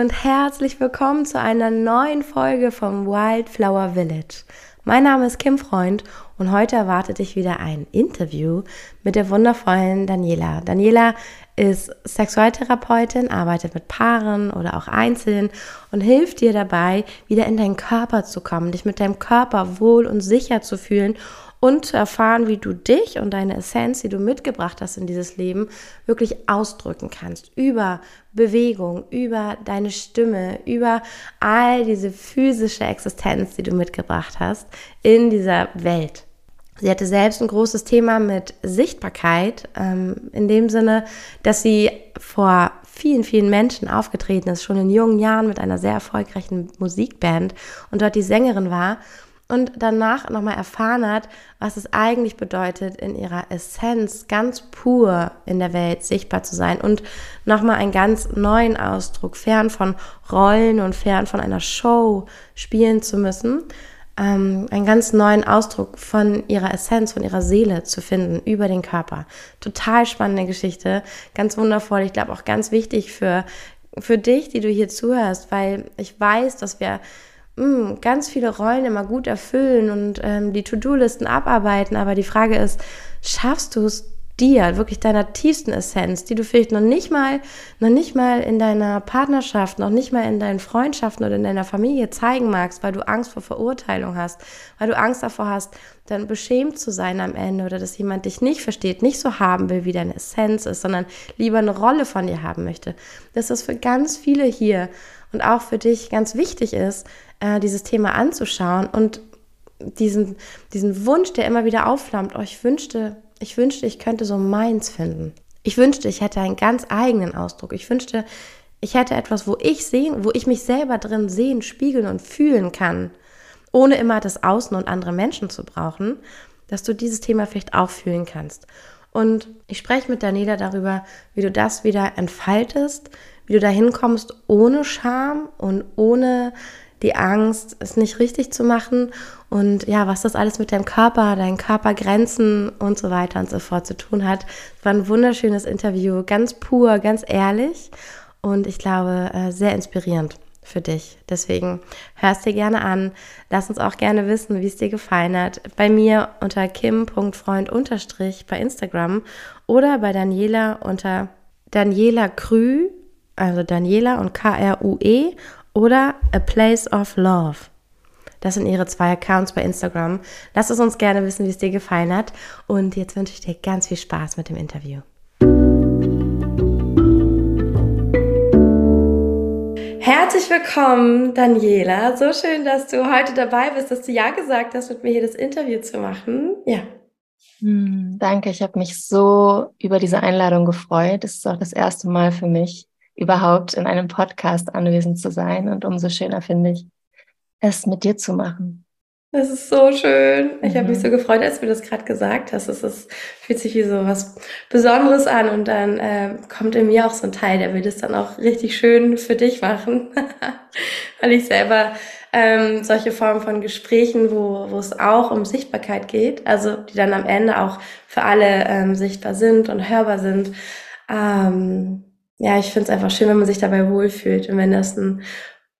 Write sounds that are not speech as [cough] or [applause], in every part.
und herzlich willkommen zu einer neuen Folge vom Wildflower Village. Mein Name ist Kim Freund und heute erwartet dich wieder ein Interview mit der wundervollen Daniela. Daniela ist Sexualtherapeutin, arbeitet mit Paaren oder auch Einzelnen und hilft dir dabei, wieder in deinen Körper zu kommen, dich mit deinem Körper wohl und sicher zu fühlen und zu erfahren, wie du dich und deine Essenz, die du mitgebracht hast in dieses Leben, wirklich ausdrücken kannst. Über Bewegung, über deine Stimme, über all diese physische Existenz, die du mitgebracht hast in dieser Welt. Sie hatte selbst ein großes Thema mit Sichtbarkeit, ähm, in dem Sinne, dass sie vor vielen, vielen Menschen aufgetreten ist, schon in jungen Jahren mit einer sehr erfolgreichen Musikband und dort die Sängerin war und danach nochmal erfahren hat, was es eigentlich bedeutet, in ihrer Essenz ganz pur in der Welt sichtbar zu sein und nochmal einen ganz neuen Ausdruck, fern von Rollen und fern von einer Show spielen zu müssen, ähm, einen ganz neuen Ausdruck von ihrer Essenz, von ihrer Seele zu finden über den Körper. Total spannende Geschichte, ganz wundervoll. Ich glaube auch ganz wichtig für, für dich, die du hier zuhörst, weil ich weiß, dass wir mh, mm, ganz viele Rollen immer gut erfüllen und ähm, die To-Do-Listen abarbeiten, aber die Frage ist, schaffst du es dir, wirklich deiner tiefsten Essenz, die du vielleicht noch nicht mal, noch nicht mal in deiner Partnerschaft, noch nicht mal in deinen Freundschaften oder in deiner Familie zeigen magst, weil du Angst vor Verurteilung hast, weil du Angst davor hast, dann beschämt zu sein am Ende oder dass jemand dich nicht versteht, nicht so haben will, wie deine Essenz ist, sondern lieber eine Rolle von dir haben möchte. Dass das für ganz viele hier und auch für dich ganz wichtig ist, äh, dieses Thema anzuschauen und diesen, diesen Wunsch, der immer wieder aufflammt, oh, ich wünschte, ich wünschte, ich könnte so meins finden. Ich wünschte, ich hätte einen ganz eigenen Ausdruck. Ich wünschte, ich hätte etwas, wo ich sehen, wo ich mich selber drin sehen, spiegeln und fühlen kann, ohne immer das Außen und andere Menschen zu brauchen, dass du dieses Thema vielleicht auch fühlen kannst. Und ich spreche mit Daniela darüber, wie du das wieder entfaltest, wie du dahin kommst ohne Scham und ohne die Angst, es nicht richtig zu machen und ja, was das alles mit deinem Körper, deinen Körpergrenzen und so weiter und so fort zu tun hat. Es war ein wunderschönes Interview, ganz pur, ganz ehrlich und ich glaube äh, sehr inspirierend für dich. Deswegen hörst dir gerne an. Lass uns auch gerne wissen, wie es dir gefallen hat. Bei mir unter kim.freund bei Instagram oder bei Daniela unter Daniela Krü, also Daniela und K-R-U-E oder A Place of Love. Das sind ihre zwei Accounts bei Instagram. Lass es uns gerne wissen, wie es dir gefallen hat. Und jetzt wünsche ich dir ganz viel Spaß mit dem Interview. Herzlich willkommen, Daniela. So schön, dass du heute dabei bist, dass du ja gesagt hast, mit mir hier das Interview zu machen. Ja. Hm, danke, ich habe mich so über diese Einladung gefreut. Es ist auch das erste Mal für mich, überhaupt in einem Podcast anwesend zu sein. Und umso schöner finde ich, es mit dir zu machen. Das ist so schön. Ich mhm. habe mich so gefreut, als du das gerade gesagt hast. Es ist, fühlt sich wie so was Besonderes an und dann äh, kommt in mir auch so ein Teil, der will das dann auch richtig schön für dich machen, [laughs] weil ich selber ähm, solche Formen von Gesprächen, wo, wo es auch um Sichtbarkeit geht, also die dann am Ende auch für alle ähm, sichtbar sind und hörbar sind. Ähm, ja, ich finde es einfach schön, wenn man sich dabei wohlfühlt und wenn das ein,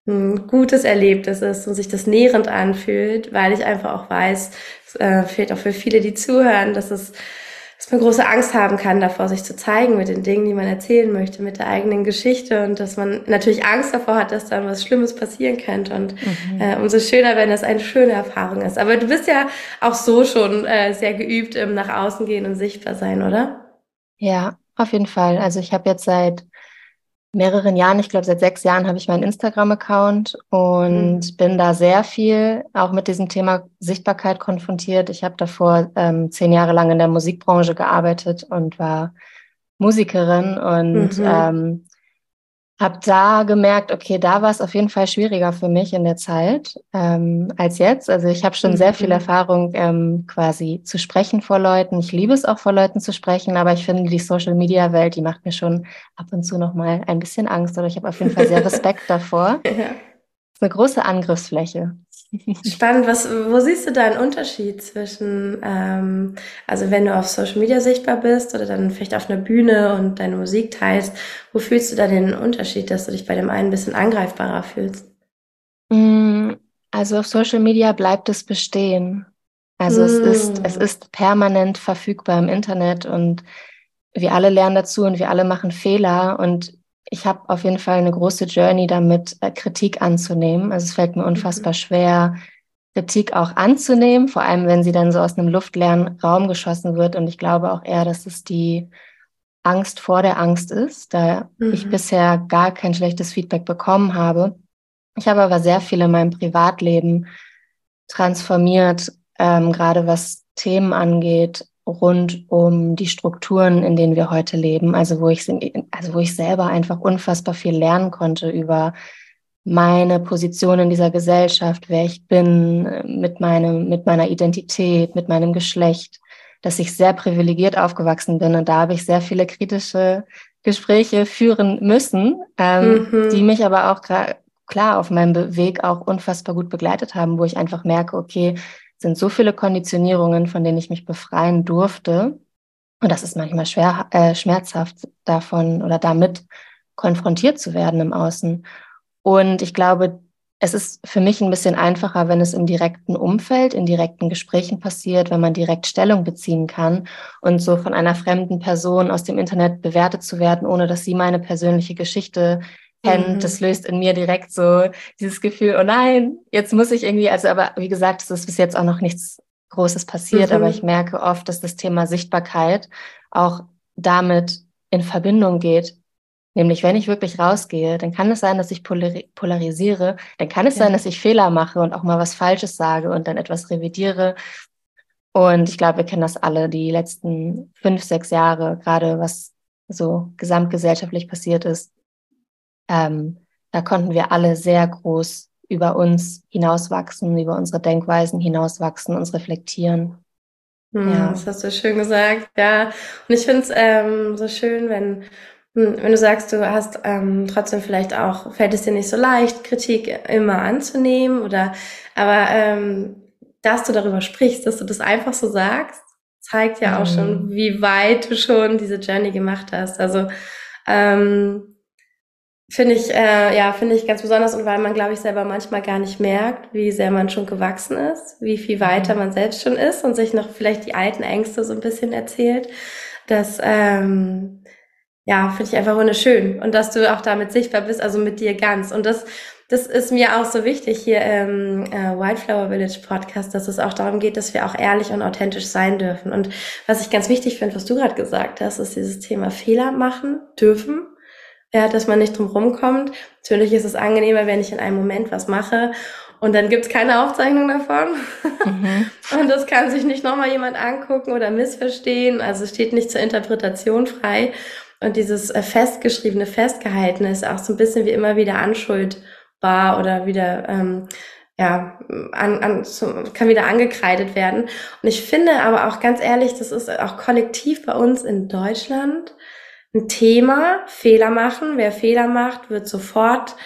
ein gutes Erlebnis ist und sich das nährend anfühlt, weil ich einfach auch weiß, es äh, fehlt auch für viele, die zuhören, dass es dass man große Angst haben kann, davor sich zu zeigen mit den Dingen, die man erzählen möchte, mit der eigenen Geschichte und dass man natürlich Angst davor hat, dass dann was Schlimmes passieren könnte und mhm. äh, umso schöner, wenn das eine schöne Erfahrung ist. Aber du bist ja auch so schon äh, sehr geübt im nach außen gehen und sichtbar sein, oder? Ja, auf jeden Fall. Also ich habe jetzt seit mehreren Jahren, ich glaube seit sechs Jahren habe ich meinen Instagram-Account und mhm. bin da sehr viel auch mit diesem Thema Sichtbarkeit konfrontiert. Ich habe davor ähm, zehn Jahre lang in der Musikbranche gearbeitet und war Musikerin und mhm. ähm, habe da gemerkt, okay, da war es auf jeden Fall schwieriger für mich in der Zeit ähm, als jetzt. Also ich habe schon mhm. sehr viel mhm. Erfahrung, ähm, quasi zu sprechen vor Leuten. Ich liebe es auch vor Leuten zu sprechen, aber ich finde die Social-Media-Welt, die macht mir schon ab und zu noch mal ein bisschen Angst oder ich habe auf jeden Fall sehr Respekt davor. [laughs] Ja. Das ist eine große Angriffsfläche. Spannend. Was, wo siehst du da einen Unterschied zwischen, ähm, also wenn du auf Social Media sichtbar bist oder dann vielleicht auf einer Bühne und deine Musik teilst, wo fühlst du da den Unterschied, dass du dich bei dem einen ein bisschen angreifbarer fühlst? Mm, also auf Social Media bleibt es bestehen. Also mm. es ist, es ist permanent verfügbar im Internet und wir alle lernen dazu und wir alle machen Fehler und ich habe auf jeden Fall eine große Journey damit, äh, Kritik anzunehmen. Also es fällt mir unfassbar mhm. schwer, Kritik auch anzunehmen, vor allem wenn sie dann so aus einem luftleeren Raum geschossen wird. Und ich glaube auch eher, dass es die Angst vor der Angst ist, da mhm. ich bisher gar kein schlechtes Feedback bekommen habe. Ich habe aber sehr viel in meinem Privatleben transformiert, ähm, gerade was Themen angeht, rund um die Strukturen, in denen wir heute leben. Also wo ich, also wo ich selber einfach unfassbar viel lernen konnte über meine Position in dieser Gesellschaft, wer ich bin, mit meinem, mit meiner Identität, mit meinem Geschlecht, dass ich sehr privilegiert aufgewachsen bin und da habe ich sehr viele kritische Gespräche führen müssen, ähm, mhm. die mich aber auch klar auf meinem Weg auch unfassbar gut begleitet haben, wo ich einfach merke, okay, sind so viele Konditionierungen, von denen ich mich befreien durfte. Und das ist manchmal schwer, äh, schmerzhaft davon oder damit konfrontiert zu werden im Außen. Und ich glaube, es ist für mich ein bisschen einfacher, wenn es im direkten Umfeld, in direkten Gesprächen passiert, wenn man direkt Stellung beziehen kann und so von einer fremden Person aus dem Internet bewertet zu werden, ohne dass sie meine persönliche Geschichte kennt, mhm. das löst in mir direkt so dieses Gefühl, oh nein, jetzt muss ich irgendwie, also aber wie gesagt, es ist bis jetzt auch noch nichts Großes passiert, mhm. aber ich merke oft, dass das Thema Sichtbarkeit auch damit in Verbindung geht. Nämlich, wenn ich wirklich rausgehe, dann kann es sein, dass ich polarisiere, dann kann es ja. sein, dass ich Fehler mache und auch mal was Falsches sage und dann etwas revidiere. Und ich glaube, wir kennen das alle, die letzten fünf, sechs Jahre, gerade was so gesamtgesellschaftlich passiert ist, ähm, da konnten wir alle sehr groß über uns hinauswachsen, über unsere Denkweisen hinauswachsen, uns reflektieren. Hm, ja. Das hast du schön gesagt, ja. Und ich finde es ähm, so schön, wenn, hm, wenn du sagst, du hast ähm, trotzdem vielleicht auch, fällt es dir nicht so leicht, Kritik immer anzunehmen oder, aber ähm, dass du darüber sprichst, dass du das einfach so sagst, zeigt ja auch mhm. schon, wie weit du schon diese Journey gemacht hast. Also ähm, Finde ich, äh, ja, finde ich ganz besonders und weil man, glaube ich, selber manchmal gar nicht merkt, wie sehr man schon gewachsen ist, wie viel weiter mhm. man selbst schon ist und sich noch vielleicht die alten Ängste so ein bisschen erzählt. Das, ähm, ja, finde ich einfach wunderschön. Und dass du auch damit sichtbar bist, also mit dir ganz. Und das, das ist mir auch so wichtig hier im äh, Wildflower Village Podcast, dass es auch darum geht, dass wir auch ehrlich und authentisch sein dürfen. Und was ich ganz wichtig finde, was du gerade gesagt hast, ist dieses Thema Fehler machen dürfen ja, dass man nicht drum rumkommt. Natürlich ist es angenehmer, wenn ich in einem Moment was mache und dann gibt's keine Aufzeichnung davon. Mhm. [laughs] Und das kann sich nicht nochmal jemand angucken oder missverstehen. Also es steht nicht zur Interpretation frei. Und dieses äh, festgeschriebene, festgehaltene ist auch so ein bisschen wie immer wieder anschuldbar oder wieder, ähm, ja, an, an, so, kann wieder angekreidet werden. Und ich finde aber auch ganz ehrlich, das ist auch kollektiv bei uns in Deutschland ein Thema, Fehler machen. Wer Fehler macht, wird sofort,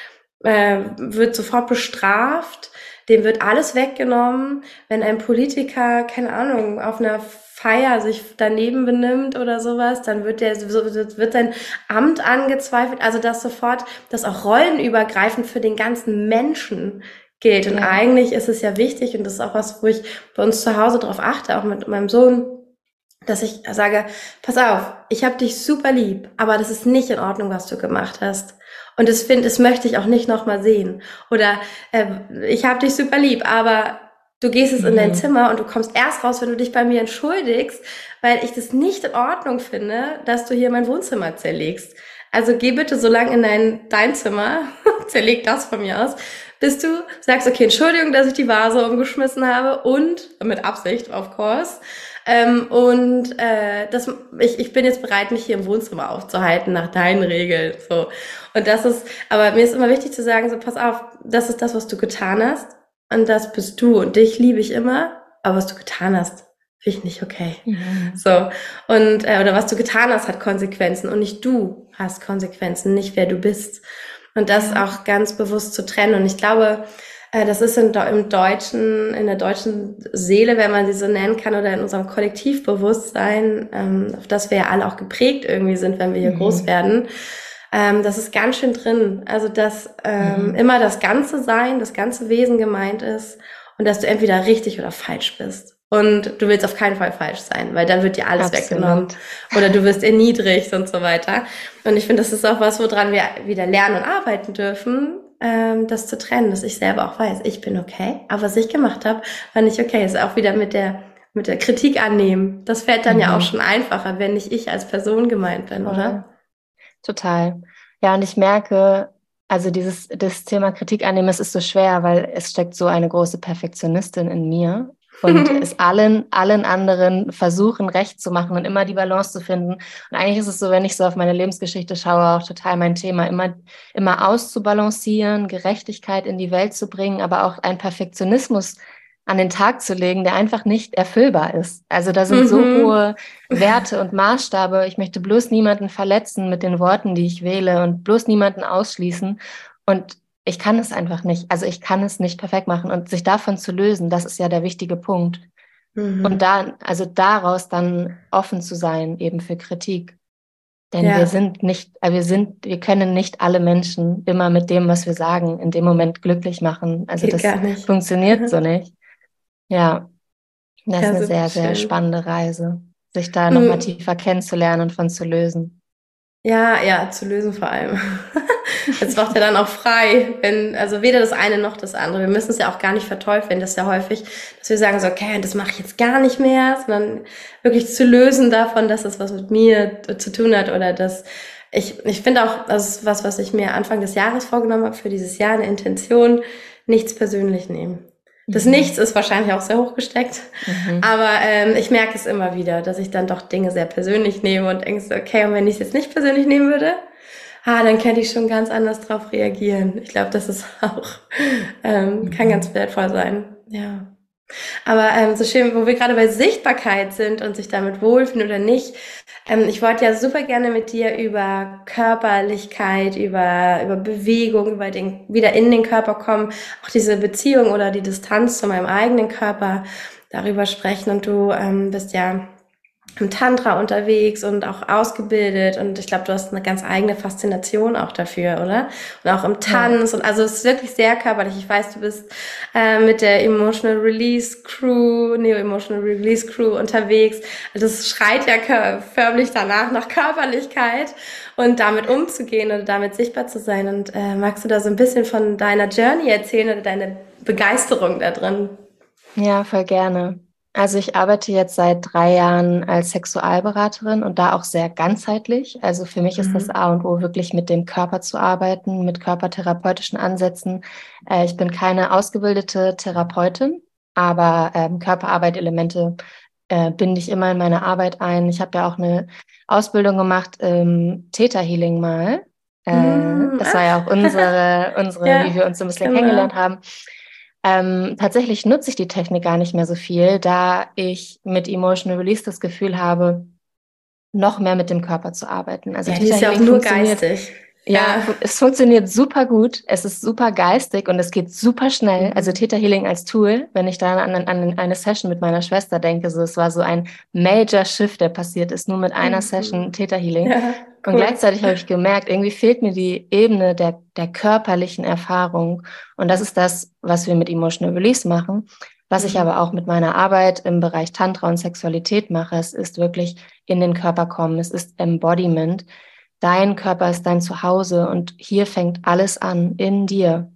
äh, wird sofort bestraft. Dem wird alles weggenommen. Wenn ein Politiker, keine Ahnung, auf einer Feier sich daneben benimmt oder sowas, dann wird der, wird sein Amt angezweifelt. Also, dass sofort, dass auch rollenübergreifend für den ganzen Menschen gilt. Und ja. eigentlich ist es ja wichtig, und das ist auch was, wo ich bei uns zu Hause drauf achte, auch mit meinem Sohn, dass ich sage, pass auf, ich habe dich super lieb, aber das ist nicht in Ordnung, was du gemacht hast. Und das finde, das möchte ich auch nicht nochmal sehen. Oder äh, ich habe dich super lieb, aber du gehst jetzt in dein mhm. Zimmer und du kommst erst raus, wenn du dich bei mir entschuldigst, weil ich das nicht in Ordnung finde, dass du hier mein Wohnzimmer zerlegst. Also geh bitte so lange in dein, dein Zimmer, [laughs] zerleg das von mir aus, bis du sagst, okay, Entschuldigung, dass ich die Vase umgeschmissen habe und mit Absicht, of course. Ähm, und äh, das, ich, ich bin jetzt bereit, mich hier im Wohnzimmer aufzuhalten nach deinen Regeln. So. Und das ist, aber mir ist immer wichtig zu sagen, so pass auf, das ist das, was du getan hast. Und das bist du. Und dich liebe ich immer, aber was du getan hast, finde ich nicht okay. Mhm. So. Und, äh, oder was du getan hast, hat Konsequenzen. Und nicht du hast Konsequenzen, nicht wer du bist. Und das auch ganz bewusst zu trennen. Und ich glaube, das ist in, im deutschen, in der deutschen Seele, wenn man sie so nennen kann, oder in unserem Kollektivbewusstsein, ähm, auf das wir ja alle auch geprägt irgendwie sind, wenn wir hier mhm. groß werden. Ähm, das ist ganz schön drin. Also, dass ähm, mhm. immer das ganze Sein, das ganze Wesen gemeint ist und dass du entweder richtig oder falsch bist. Und du willst auf keinen Fall falsch sein, weil dann wird dir alles Absolut. weggenommen. Oder du wirst erniedrigt und so weiter. Und ich finde, das ist auch was, woran wir wieder lernen und arbeiten dürfen, ähm, das zu trennen, dass ich selber auch weiß, ich bin okay, aber was ich gemacht habe, war nicht okay. Ist auch wieder mit der mit der Kritik annehmen. Das fällt dann mhm. ja auch schon einfacher, wenn nicht ich als Person gemeint bin, oder? Total. Ja, und ich merke, also dieses das Thema Kritik annehmen, es ist so schwer, weil es steckt so eine große Perfektionistin in mir und es allen, allen anderen versuchen, recht zu machen und immer die Balance zu finden. Und eigentlich ist es so, wenn ich so auf meine Lebensgeschichte schaue, auch total mein Thema, immer, immer auszubalancieren, Gerechtigkeit in die Welt zu bringen, aber auch ein Perfektionismus an den Tag zu legen, der einfach nicht erfüllbar ist. Also da sind mhm. so hohe Werte und Maßstabe. Ich möchte bloß niemanden verletzen mit den Worten, die ich wähle und bloß niemanden ausschließen. Und ich kann es einfach nicht. Also ich kann es nicht perfekt machen und sich davon zu lösen, das ist ja der wichtige Punkt. Mhm. Und da, also daraus dann offen zu sein, eben für Kritik. Denn ja. wir sind nicht, äh, wir sind, wir können nicht alle Menschen immer mit dem, was wir sagen, in dem Moment glücklich machen. Also Geht das funktioniert so nicht. Ja, das ja, ist eine sehr, sehr spannende Reise, sich da nochmal mhm. tiefer kennenzulernen und von zu lösen. Ja, ja, zu lösen vor allem. [laughs] Jetzt macht er dann auch frei, wenn, also weder das eine noch das andere. Wir müssen es ja auch gar nicht verteufeln. Das ist ja häufig, dass wir sagen so, okay, das mache ich jetzt gar nicht mehr, sondern wirklich zu lösen davon, dass das was mit mir zu tun hat oder dass ich, ich finde auch, das ist was, was ich mir Anfang des Jahres vorgenommen habe für dieses Jahr, eine Intention, nichts persönlich nehmen. Das mhm. Nichts ist wahrscheinlich auch sehr hochgesteckt, mhm. aber ähm, ich merke es immer wieder, dass ich dann doch Dinge sehr persönlich nehme und denke so, okay, und wenn ich es jetzt nicht persönlich nehmen würde, ah, dann könnte ich schon ganz anders drauf reagieren. Ich glaube, das ist [laughs] auch, ähm, kann ganz wertvoll sein. Ja. Aber ähm, so schön, wo wir gerade bei Sichtbarkeit sind und sich damit wohlfühlen oder nicht. Ähm, ich wollte ja super gerne mit dir über Körperlichkeit, über, über Bewegung, über den, wieder in den Körper kommen, auch diese Beziehung oder die Distanz zu meinem eigenen Körper darüber sprechen. Und du ähm, bist ja im Tantra unterwegs und auch ausgebildet und ich glaube, du hast eine ganz eigene Faszination auch dafür, oder? Und auch im Tanz ja. und also es ist wirklich sehr körperlich. Ich weiß, du bist äh, mit der Emotional Release Crew, Neo Emotional Release Crew unterwegs. Also es schreit ja förmlich danach nach Körperlichkeit und damit umzugehen oder damit sichtbar zu sein. Und äh, magst du da so ein bisschen von deiner Journey erzählen oder deine Begeisterung da drin? Ja, voll gerne. Also ich arbeite jetzt seit drei Jahren als Sexualberaterin und da auch sehr ganzheitlich. Also für mich mhm. ist das mhm. A und O wirklich mit dem Körper zu arbeiten, mit körpertherapeutischen Ansätzen. Äh, ich bin keine ausgebildete Therapeutin, aber ähm, Körperarbeit-Elemente äh, binde ich immer in meine Arbeit ein. Ich habe ja auch eine Ausbildung gemacht, ähm, Theta Healing mal. Äh, mhm. Das war ja auch [laughs] unsere, unsere ja, wie wir uns so ein bisschen genau. kennengelernt haben. Ähm, tatsächlich nutze ich die Technik gar nicht mehr so viel, da ich mit Emotional Release das Gefühl habe, noch mehr mit dem Körper zu arbeiten. Also ja, die ist ja auch nur geistig. Ja, ja, es funktioniert super gut. Es ist super geistig und es geht super schnell. Also mhm. Theta Healing als Tool, wenn ich da an, an eine Session mit meiner Schwester denke, so es war so ein Major Shift, der passiert ist, nur mit einer mhm. Session Theta Healing. Ja, cool. Und gleichzeitig habe ich gemerkt, irgendwie fehlt mir die Ebene der, der körperlichen Erfahrung. Und das ist das, was wir mit Emotional Release machen. Was ich mhm. aber auch mit meiner Arbeit im Bereich Tantra und Sexualität mache, es ist wirklich in den Körper kommen. Es ist Embodiment Dein Körper ist dein Zuhause und hier fängt alles an in dir.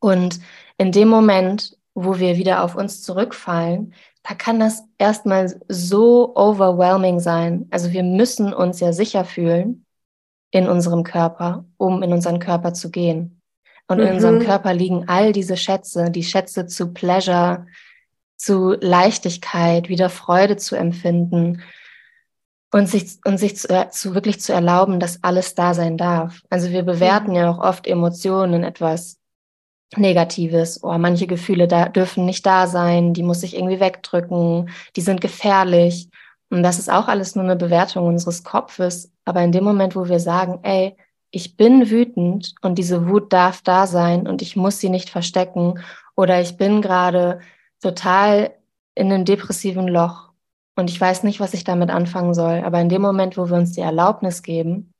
Und in dem Moment, wo wir wieder auf uns zurückfallen, da kann das erstmal so overwhelming sein. Also wir müssen uns ja sicher fühlen in unserem Körper, um in unseren Körper zu gehen. Und mhm. in unserem mhm. Körper liegen all diese Schätze, die Schätze zu Pleasure, zu Leichtigkeit, wieder Freude zu empfinden, und sich, und sich zu, zu, wirklich zu erlauben, dass alles da sein darf. Also wir bewerten mhm. ja auch oft Emotionen etwas Negatives. Oh, manche Gefühle da, dürfen nicht da sein, die muss ich irgendwie wegdrücken, die sind gefährlich. Und das ist auch alles nur eine Bewertung unseres Kopfes. Aber in dem Moment, wo wir sagen, ey, ich bin wütend und diese Wut darf da sein und ich muss sie nicht verstecken oder ich bin gerade total in einem depressiven Loch und ich weiß nicht, was ich damit anfangen soll. Aber in dem Moment, wo wir uns die Erlaubnis geben,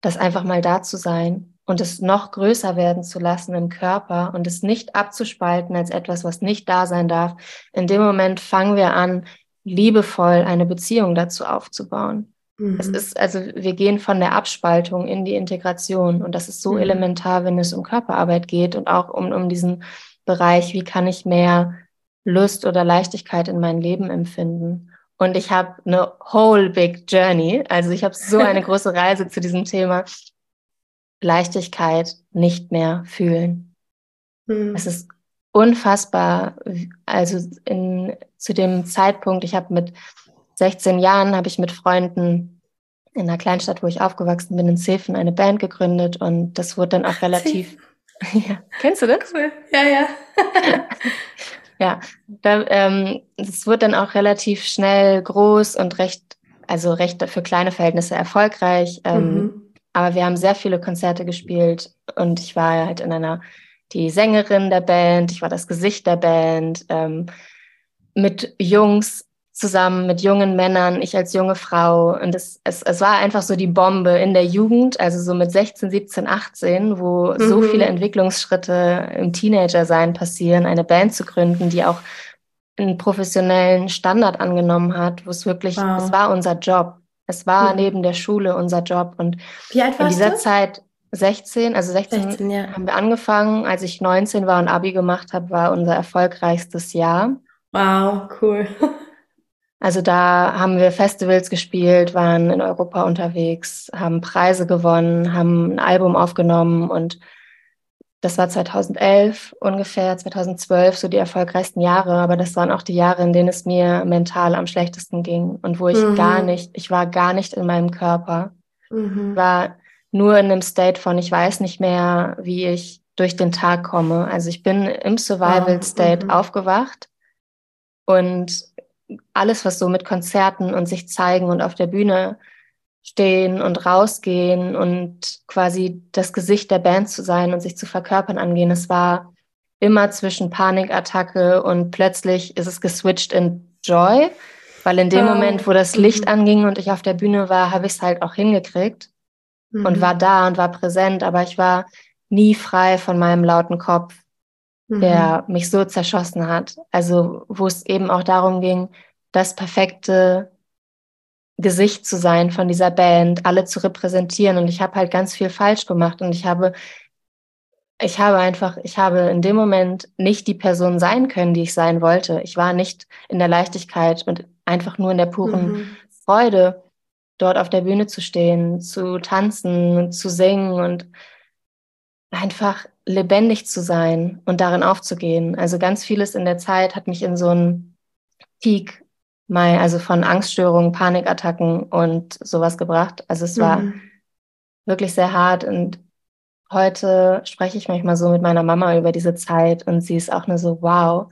das einfach mal da zu sein und es noch größer werden zu lassen im Körper und es nicht abzuspalten als etwas, was nicht da sein darf, in dem Moment fangen wir an, liebevoll eine Beziehung dazu aufzubauen. Mhm. Es ist, also wir gehen von der Abspaltung in die Integration und das ist so mhm. elementar, wenn es um Körperarbeit geht und auch um, um diesen Bereich, wie kann ich mehr Lust oder Leichtigkeit in mein Leben empfinden. Und ich habe eine whole big journey, also ich habe so eine [laughs] große Reise zu diesem Thema Leichtigkeit nicht mehr fühlen. Mhm. Es ist unfassbar, also in, zu dem Zeitpunkt, ich habe mit 16 Jahren habe ich mit Freunden in einer Kleinstadt, wo ich aufgewachsen bin, in Zefen eine Band gegründet und das wurde dann auch relativ. [laughs] ja. Kennst du das? Cool. Ja, ja. [laughs] ja, da, ähm, das wurde dann auch relativ schnell groß und recht, also recht für kleine Verhältnisse erfolgreich. Ähm, mhm. Aber wir haben sehr viele Konzerte gespielt und ich war halt in einer, die Sängerin der Band, ich war das Gesicht der Band, ähm, mit Jungs zusammen mit jungen Männern, ich als junge Frau. Und es, es, es war einfach so die Bombe in der Jugend, also so mit 16, 17, 18, wo mhm. so viele Entwicklungsschritte im Teenager-Sein passieren, eine Band zu gründen, die auch einen professionellen Standard angenommen hat, wo es wirklich, wow. es war unser Job. Es war mhm. neben der Schule unser Job. Und Wie alt in dieser du? Zeit 16, also 16, 16 ja. haben wir angefangen. Als ich 19 war und Abi gemacht habe, war unser erfolgreichstes Jahr. Wow, cool. [laughs] Also da haben wir Festivals gespielt, waren in Europa unterwegs, haben Preise gewonnen, haben ein Album aufgenommen und das war 2011 ungefähr, 2012 so die erfolgreichsten Jahre, aber das waren auch die Jahre, in denen es mir mental am schlechtesten ging und wo ich mhm. gar nicht, ich war gar nicht in meinem Körper, mhm. war nur in einem State von, ich weiß nicht mehr, wie ich durch den Tag komme. Also ich bin im Survival State mhm. aufgewacht und alles, was so mit Konzerten und sich zeigen und auf der Bühne stehen und rausgehen und quasi das Gesicht der Band zu sein und sich zu verkörpern angehen, es war immer zwischen Panikattacke und plötzlich ist es geswitcht in Joy, weil in dem oh. Moment, wo das Licht mhm. anging und ich auf der Bühne war, habe ich es halt auch hingekriegt mhm. und war da und war präsent, aber ich war nie frei von meinem lauten Kopf mhm. der mich so zerschossen hat. Also wo es eben auch darum ging, das perfekte Gesicht zu sein von dieser Band, alle zu repräsentieren. Und ich habe halt ganz viel falsch gemacht und ich habe ich habe einfach, ich habe in dem Moment nicht die Person sein können, die ich sein wollte. Ich war nicht in der Leichtigkeit und einfach nur in der puren mhm. Freude, dort auf der Bühne zu stehen, zu tanzen, zu singen und einfach lebendig zu sein und darin aufzugehen. Also ganz vieles in der Zeit hat mich in so einen Peak, mal, also von Angststörungen, Panikattacken und sowas gebracht. Also es war mhm. wirklich sehr hart und heute spreche ich manchmal so mit meiner Mama über diese Zeit und sie ist auch nur so, wow,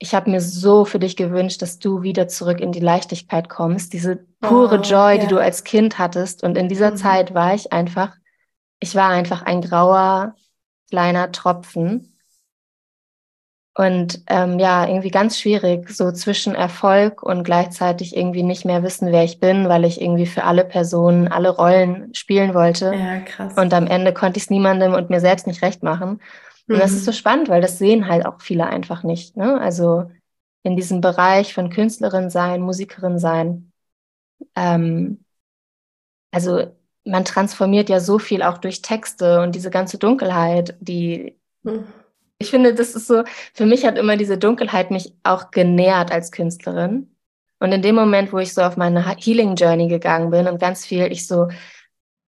ich habe mir so für dich gewünscht, dass du wieder zurück in die Leichtigkeit kommst, diese pure oh, Joy, ja. die du als Kind hattest. Und in dieser mhm. Zeit war ich einfach, ich war einfach ein grauer, kleiner Tropfen. Und ähm, ja, irgendwie ganz schwierig, so zwischen Erfolg und gleichzeitig irgendwie nicht mehr wissen, wer ich bin, weil ich irgendwie für alle Personen, alle Rollen spielen wollte. Ja, krass. Und am Ende konnte ich es niemandem und mir selbst nicht recht machen. Und mhm. das ist so spannend, weil das sehen halt auch viele einfach nicht. Ne? Also in diesem Bereich von Künstlerin sein, Musikerin sein. Ähm, also man transformiert ja so viel auch durch Texte und diese ganze Dunkelheit, die mhm. ich finde, das ist so, für mich hat immer diese Dunkelheit mich auch genährt als Künstlerin. Und in dem Moment, wo ich so auf meine Healing Journey gegangen bin und ganz viel ich so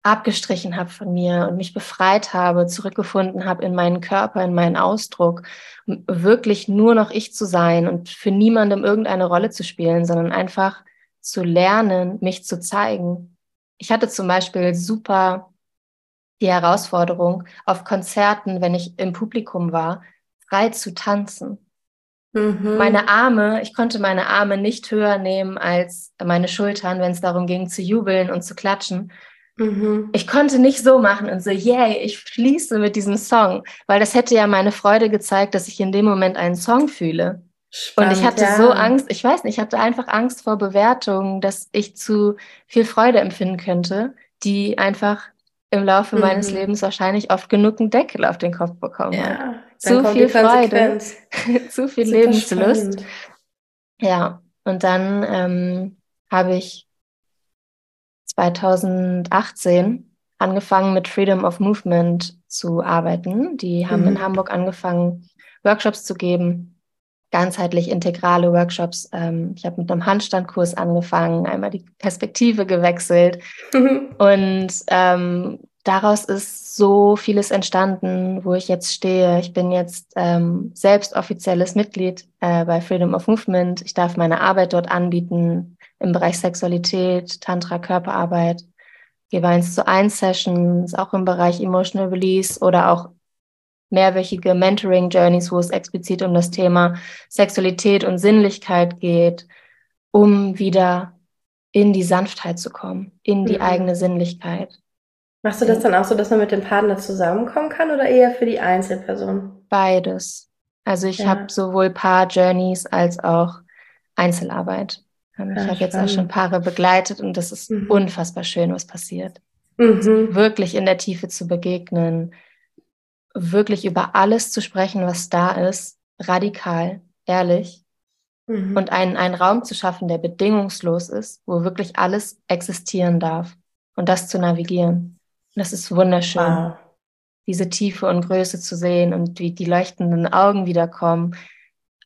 abgestrichen habe von mir und mich befreit habe, zurückgefunden habe in meinen Körper, in meinen Ausdruck, wirklich nur noch ich zu sein und für niemandem irgendeine Rolle zu spielen, sondern einfach zu lernen, mich zu zeigen ich hatte zum Beispiel super die Herausforderung, auf Konzerten, wenn ich im Publikum war, frei zu tanzen. Mhm. Meine Arme, ich konnte meine Arme nicht höher nehmen als meine Schultern, wenn es darum ging zu jubeln und zu klatschen. Mhm. Ich konnte nicht so machen und so, yay, ich schließe mit diesem Song, weil das hätte ja meine Freude gezeigt, dass ich in dem Moment einen Song fühle. Spannend, und ich hatte ja. so Angst, ich weiß nicht, ich hatte einfach Angst vor Bewertungen, dass ich zu viel Freude empfinden könnte, die einfach im Laufe mhm. meines Lebens wahrscheinlich oft genug einen Deckel auf den Kopf bekommen ja, hat. Zu viel Freude, [laughs] zu viel Super Lebenslust. Spannend. Ja, und dann ähm, habe ich 2018 angefangen mit Freedom of Movement zu arbeiten. Die haben mhm. in Hamburg angefangen, Workshops zu geben, ganzheitlich integrale Workshops. Ähm, ich habe mit einem Handstandkurs angefangen, einmal die Perspektive gewechselt mhm. [laughs] und ähm, daraus ist so vieles entstanden, wo ich jetzt stehe. Ich bin jetzt ähm, selbst offizielles Mitglied äh, bei Freedom of Movement. Ich darf meine Arbeit dort anbieten im Bereich Sexualität, Tantra, Körperarbeit. Gebe eins zu eins Sessions, auch im Bereich Emotional Release oder auch mehrwöchige Mentoring Journeys, wo es explizit um das Thema Sexualität und Sinnlichkeit geht, um wieder in die Sanftheit zu kommen, in die mhm. eigene Sinnlichkeit. Machst du das dann auch so, dass man mit dem Partner zusammenkommen kann oder eher für die Einzelperson? Beides. Also ich ja. habe sowohl Paar-Journeys als auch Einzelarbeit. Ähm, ich ja, habe jetzt auch schon Paare begleitet und das ist mhm. unfassbar schön, was passiert. Mhm. Wirklich in der Tiefe zu begegnen, wirklich über alles zu sprechen, was da ist, radikal, ehrlich mhm. und einen, einen Raum zu schaffen, der bedingungslos ist, wo wirklich alles existieren darf und das zu navigieren. Das ist wunderschön. Wow. Diese Tiefe und Größe zu sehen und wie die leuchtenden Augen wiederkommen.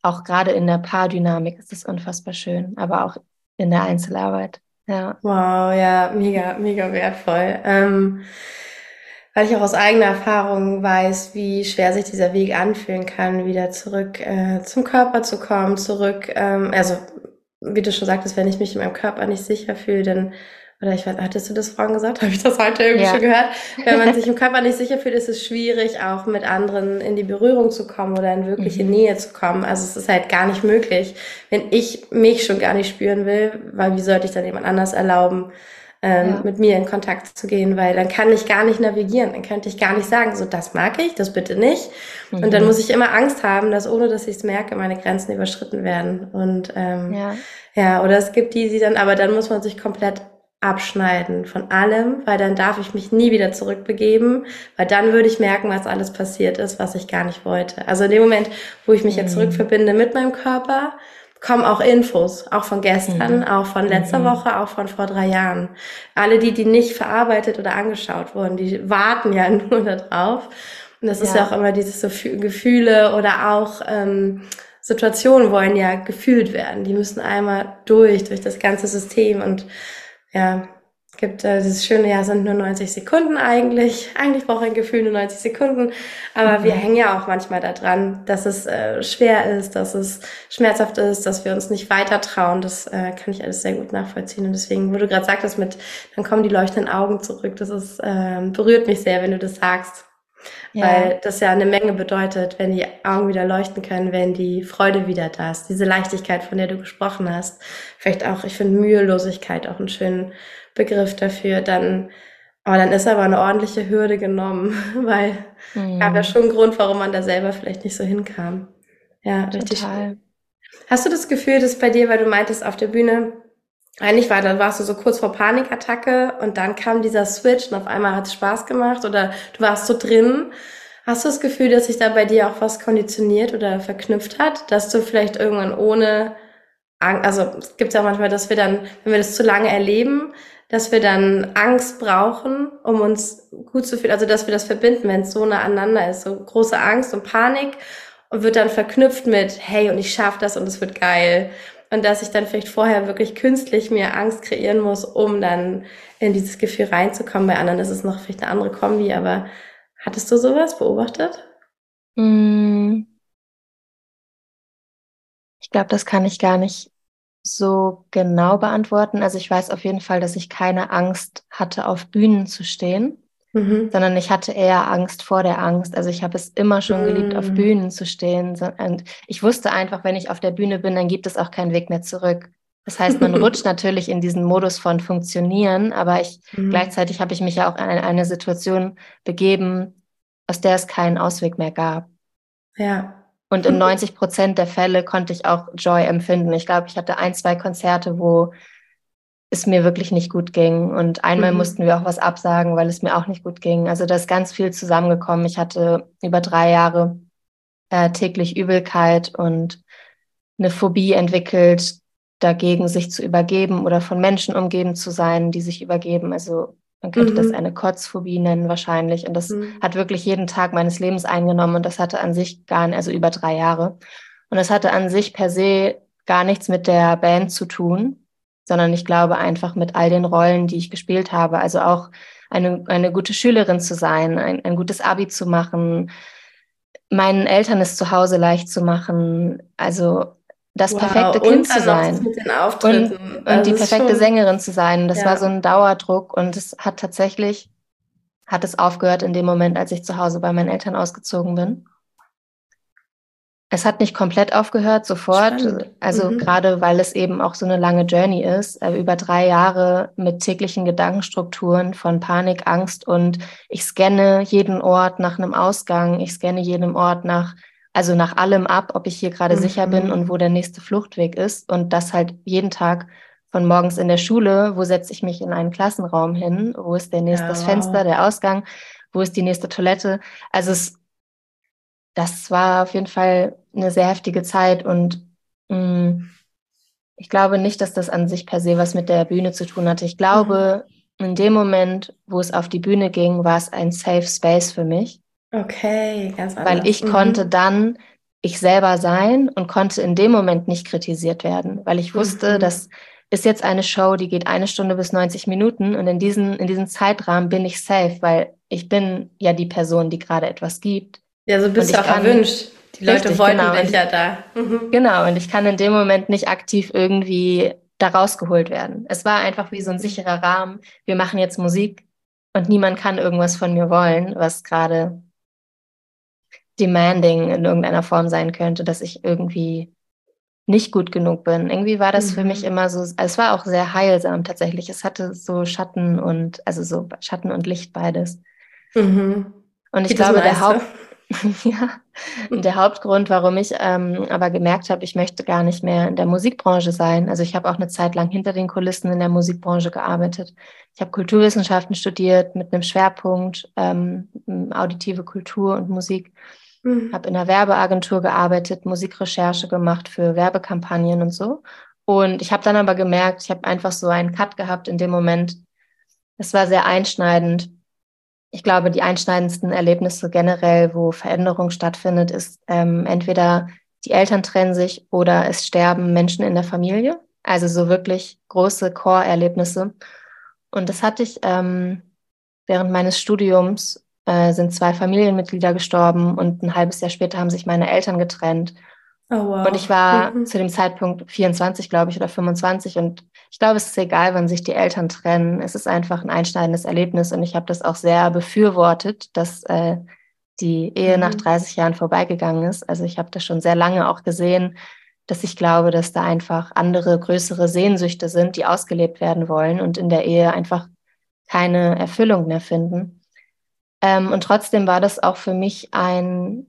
Auch gerade in der Paardynamik ist es unfassbar schön, aber auch in der Einzelarbeit. Ja. Wow, ja, mega, mega wertvoll. Ähm, weil ich auch aus eigener Erfahrung weiß, wie schwer sich dieser Weg anfühlen kann, wieder zurück äh, zum Körper zu kommen, zurück, ähm, also wie du schon sagtest, wenn ich mich in meinem Körper nicht sicher fühle, dann oder ich weiß, hattest du das vorhin gesagt? Habe ich das heute irgendwie ja. schon gehört? Wenn man sich im [laughs] Körper nicht sicher fühlt, ist es schwierig, auch mit anderen in die Berührung zu kommen oder in wirkliche mhm. Nähe zu kommen. Also es ist halt gar nicht möglich, wenn ich mich schon gar nicht spüren will, weil wie sollte ich dann jemand anders erlauben, ähm, ja. mit mir in Kontakt zu gehen, weil dann kann ich gar nicht navigieren, dann könnte ich gar nicht sagen, so das mag ich, das bitte nicht. Mhm. Und dann mhm. muss ich immer Angst haben, dass ohne dass ich es merke, meine Grenzen überschritten werden. Und ähm, ja. ja, oder es gibt die, die dann, aber dann muss man sich komplett abschneiden von allem, weil dann darf ich mich nie wieder zurückbegeben, weil dann würde ich merken, was alles passiert ist, was ich gar nicht wollte. Also in dem Moment, wo ich mich jetzt mhm. zurückverbinde mit meinem Körper, kommen auch Infos, auch von gestern, mhm. auch von letzter mhm. Woche, auch von vor drei Jahren. Alle die, die nicht verarbeitet oder angeschaut wurden, die warten ja [laughs] nur darauf. Und das ja. ist ja auch immer dieses so Gefühle oder auch ähm, Situationen wollen ja gefühlt werden. Die müssen einmal durch, durch das ganze System und ja, gibt äh, dieses schöne Jahr sind nur 90 Sekunden eigentlich. Eigentlich braucht ein Gefühl nur 90 Sekunden. Aber mhm. wir hängen ja auch manchmal daran, dass es äh, schwer ist, dass es schmerzhaft ist, dass wir uns nicht weiter trauen. Das äh, kann ich alles sehr gut nachvollziehen. Und deswegen, wo du gerade sagtest, mit dann kommen die leuchtenden Augen zurück. Das ist, äh, berührt mich sehr, wenn du das sagst. Ja. Weil das ja eine Menge bedeutet, wenn die Augen wieder leuchten können, wenn die Freude wieder da ist, diese Leichtigkeit, von der du gesprochen hast. Vielleicht auch, ich finde Mühelosigkeit auch einen schönen Begriff dafür. Dann, aber dann ist aber eine ordentliche Hürde genommen, [laughs] weil mhm. gab ja schon einen Grund, warum man da selber vielleicht nicht so hinkam. Ja, richtig. Total. Hast du das Gefühl, dass bei dir, weil du meintest auf der Bühne, eigentlich war, dann warst du so kurz vor Panikattacke und dann kam dieser Switch und auf einmal hat es Spaß gemacht oder du warst so drin. Hast du das Gefühl, dass sich da bei dir auch was konditioniert oder verknüpft hat, dass du vielleicht irgendwann ohne, also es gibt ja manchmal, dass wir dann, wenn wir das zu lange erleben, dass wir dann Angst brauchen, um uns gut zu fühlen, also dass wir das verbinden, wenn es so nah aneinander ist, so große Angst und Panik und wird dann verknüpft mit, hey, und ich schaffe das und es wird geil und dass ich dann vielleicht vorher wirklich künstlich mir Angst kreieren muss, um dann in dieses Gefühl reinzukommen. Bei anderen ist es noch vielleicht eine andere Kombi, aber hattest du sowas beobachtet? Hm. Ich glaube, das kann ich gar nicht so genau beantworten. Also ich weiß auf jeden Fall, dass ich keine Angst hatte, auf Bühnen zu stehen mhm. sondern ich hatte eher Angst vor der Angst. Also ich habe es immer schon mhm. geliebt, auf mm. Bühnen zu stehen. Und ich wusste einfach, wenn ich auf der Bühne bin, dann gibt es auch keinen Weg mehr zurück. Das heißt, man [laughs] rutscht natürlich in diesen Modus von Funktionieren, aber ich mhm. gleichzeitig habe ich mich ja auch in eine Situation begeben, aus der es keinen Ausweg mehr gab. Ja. Und in 90 Prozent der Fälle konnte ich auch Joy empfinden. Ich glaube, ich hatte ein, zwei Konzerte, wo es mir wirklich nicht gut ging. Und einmal mhm. mussten wir auch was absagen, weil es mir auch nicht gut ging. Also da ist ganz viel zusammengekommen. Ich hatte über drei Jahre äh, täglich Übelkeit und eine Phobie entwickelt, dagegen sich zu übergeben oder von Menschen umgeben zu sein, die sich übergeben. Also man könnte mhm. das eine Kotzphobie nennen wahrscheinlich. Und das mhm. hat wirklich jeden Tag meines Lebens eingenommen. Und das hatte an sich gar nicht, also über drei Jahre. Und das hatte an sich per se gar nichts mit der Band zu tun, sondern ich glaube einfach mit all den Rollen, die ich gespielt habe. Also auch eine, eine gute Schülerin zu sein, ein, ein gutes Abi zu machen, meinen Eltern es zu Hause leicht zu machen. Also das wow. perfekte Kind zu sein. und, und die perfekte Sängerin zu sein. Das ja. war so ein Dauerdruck und es hat tatsächlich, hat es aufgehört in dem Moment, als ich zu Hause bei meinen Eltern ausgezogen bin. Es hat nicht komplett aufgehört, sofort. Spannend. Also mhm. gerade weil es eben auch so eine lange Journey ist, äh, über drei Jahre mit täglichen Gedankenstrukturen von Panik, Angst und ich scanne jeden Ort nach einem Ausgang, ich scanne jeden Ort nach also nach allem ab, ob ich hier gerade mhm. sicher bin und wo der nächste Fluchtweg ist. Und das halt jeden Tag von morgens in der Schule, wo setze ich mich in einen Klassenraum hin, wo ist der nächste ja, wow. Fenster, der Ausgang, wo ist die nächste Toilette. Also es, das war auf jeden Fall eine sehr heftige Zeit und mh, mm, ich glaube nicht, dass das an sich per se was mit der Bühne zu tun hatte. Ich glaube, mhm. in dem Moment, wo es auf die Bühne ging, war es ein Safe Space für mich. Okay, ganz anders. Weil ich mhm. konnte dann ich selber sein und konnte in dem Moment nicht kritisiert werden, weil ich wusste, mhm. das ist jetzt eine Show, die geht eine Stunde bis 90 Minuten und in diesen, in diesem Zeitrahmen bin ich safe, weil ich bin ja die Person, die gerade etwas gibt. Ja, so bist du auch kann, erwünscht. Die Leute richtig, wollten genau, dich ja da. Mhm. Genau, und ich kann in dem Moment nicht aktiv irgendwie da rausgeholt werden. Es war einfach wie so ein sicherer Rahmen. Wir machen jetzt Musik und niemand kann irgendwas von mir wollen, was gerade demanding in irgendeiner Form sein könnte, dass ich irgendwie nicht gut genug bin. Irgendwie war das mhm. für mich mhm. immer so, also es war auch sehr heilsam tatsächlich. Es hatte so Schatten und, also so Schatten und Licht beides. Mhm. Und ich Geht glaube, der Haupt, [laughs] ja, der Hauptgrund, warum ich ähm, aber gemerkt habe, ich möchte gar nicht mehr in der Musikbranche sein. Also ich habe auch eine Zeit lang hinter den Kulissen in der Musikbranche gearbeitet. Ich habe Kulturwissenschaften studiert mit einem Schwerpunkt ähm, auditive Kultur und Musik. Mhm. Habe in einer Werbeagentur gearbeitet, Musikrecherche gemacht für Werbekampagnen und so. Und ich habe dann aber gemerkt, ich habe einfach so einen Cut gehabt in dem Moment. Es war sehr einschneidend. Ich glaube, die einschneidendsten Erlebnisse generell, wo Veränderung stattfindet, ist ähm, entweder die Eltern trennen sich oder es sterben Menschen in der Familie. Also so wirklich große Core-Erlebnisse. Und das hatte ich ähm, während meines Studiums äh, sind zwei Familienmitglieder gestorben und ein halbes Jahr später haben sich meine Eltern getrennt. Oh, wow. Und ich war mhm. zu dem Zeitpunkt 24, glaube ich, oder 25 und ich glaube, es ist egal, wann sich die Eltern trennen. Es ist einfach ein einschneidendes Erlebnis und ich habe das auch sehr befürwortet, dass äh, die Ehe mhm. nach 30 Jahren vorbeigegangen ist. Also ich habe das schon sehr lange auch gesehen, dass ich glaube, dass da einfach andere, größere Sehnsüchte sind, die ausgelebt werden wollen und in der Ehe einfach keine Erfüllung mehr finden. Ähm, und trotzdem war das auch für mich ein,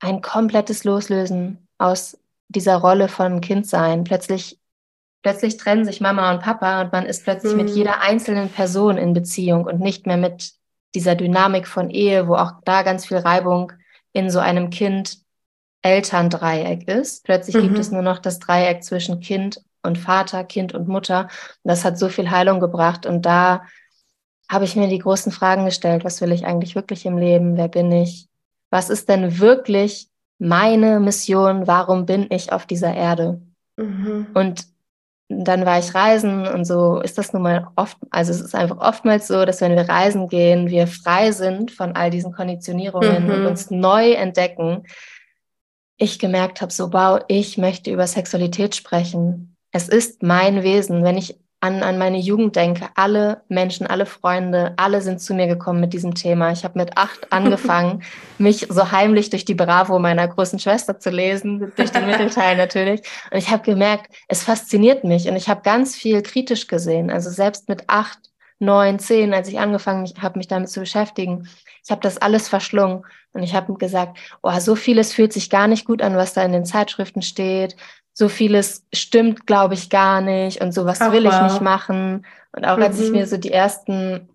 ein komplettes Loslösen aus dieser Rolle von Kindsein. Plötzlich, plötzlich trennen sich Mama und Papa und man ist plötzlich mhm. mit jeder einzelnen Person in Beziehung und nicht mehr mit dieser Dynamik von Ehe, wo auch da ganz viel Reibung in so einem Kind-Eltern-Dreieck ist. Plötzlich mhm. gibt es nur noch das Dreieck zwischen Kind und Vater, Kind und Mutter. Und das hat so viel Heilung gebracht. Und da habe ich mir die großen Fragen gestellt, was will ich eigentlich wirklich im Leben, wer bin ich, was ist denn wirklich meine Mission, warum bin ich auf dieser Erde? Mhm. Und dann war ich reisen und so ist das nun mal oft, also es ist einfach oftmals so, dass wenn wir reisen gehen, wir frei sind von all diesen Konditionierungen mhm. und uns neu entdecken. Ich gemerkt habe, so wow, ich möchte über Sexualität sprechen. Es ist mein Wesen. Wenn ich an, an meine Jugend denke, alle Menschen, alle Freunde, alle sind zu mir gekommen mit diesem Thema. Ich habe mit acht [laughs] angefangen, mich so heimlich durch die Bravo meiner großen Schwester zu lesen, durch den Mittelteil natürlich. Und ich habe gemerkt, es fasziniert mich und ich habe ganz viel kritisch gesehen. Also selbst mit acht, neun, zehn, als ich angefangen habe, mich damit zu beschäftigen, ich habe das alles verschlungen und ich habe gesagt, oh, so vieles fühlt sich gar nicht gut an, was da in den Zeitschriften steht so vieles stimmt, glaube ich, gar nicht und sowas Ach, will ich nicht machen. Und auch mhm. als ich mir mhm. so die ersten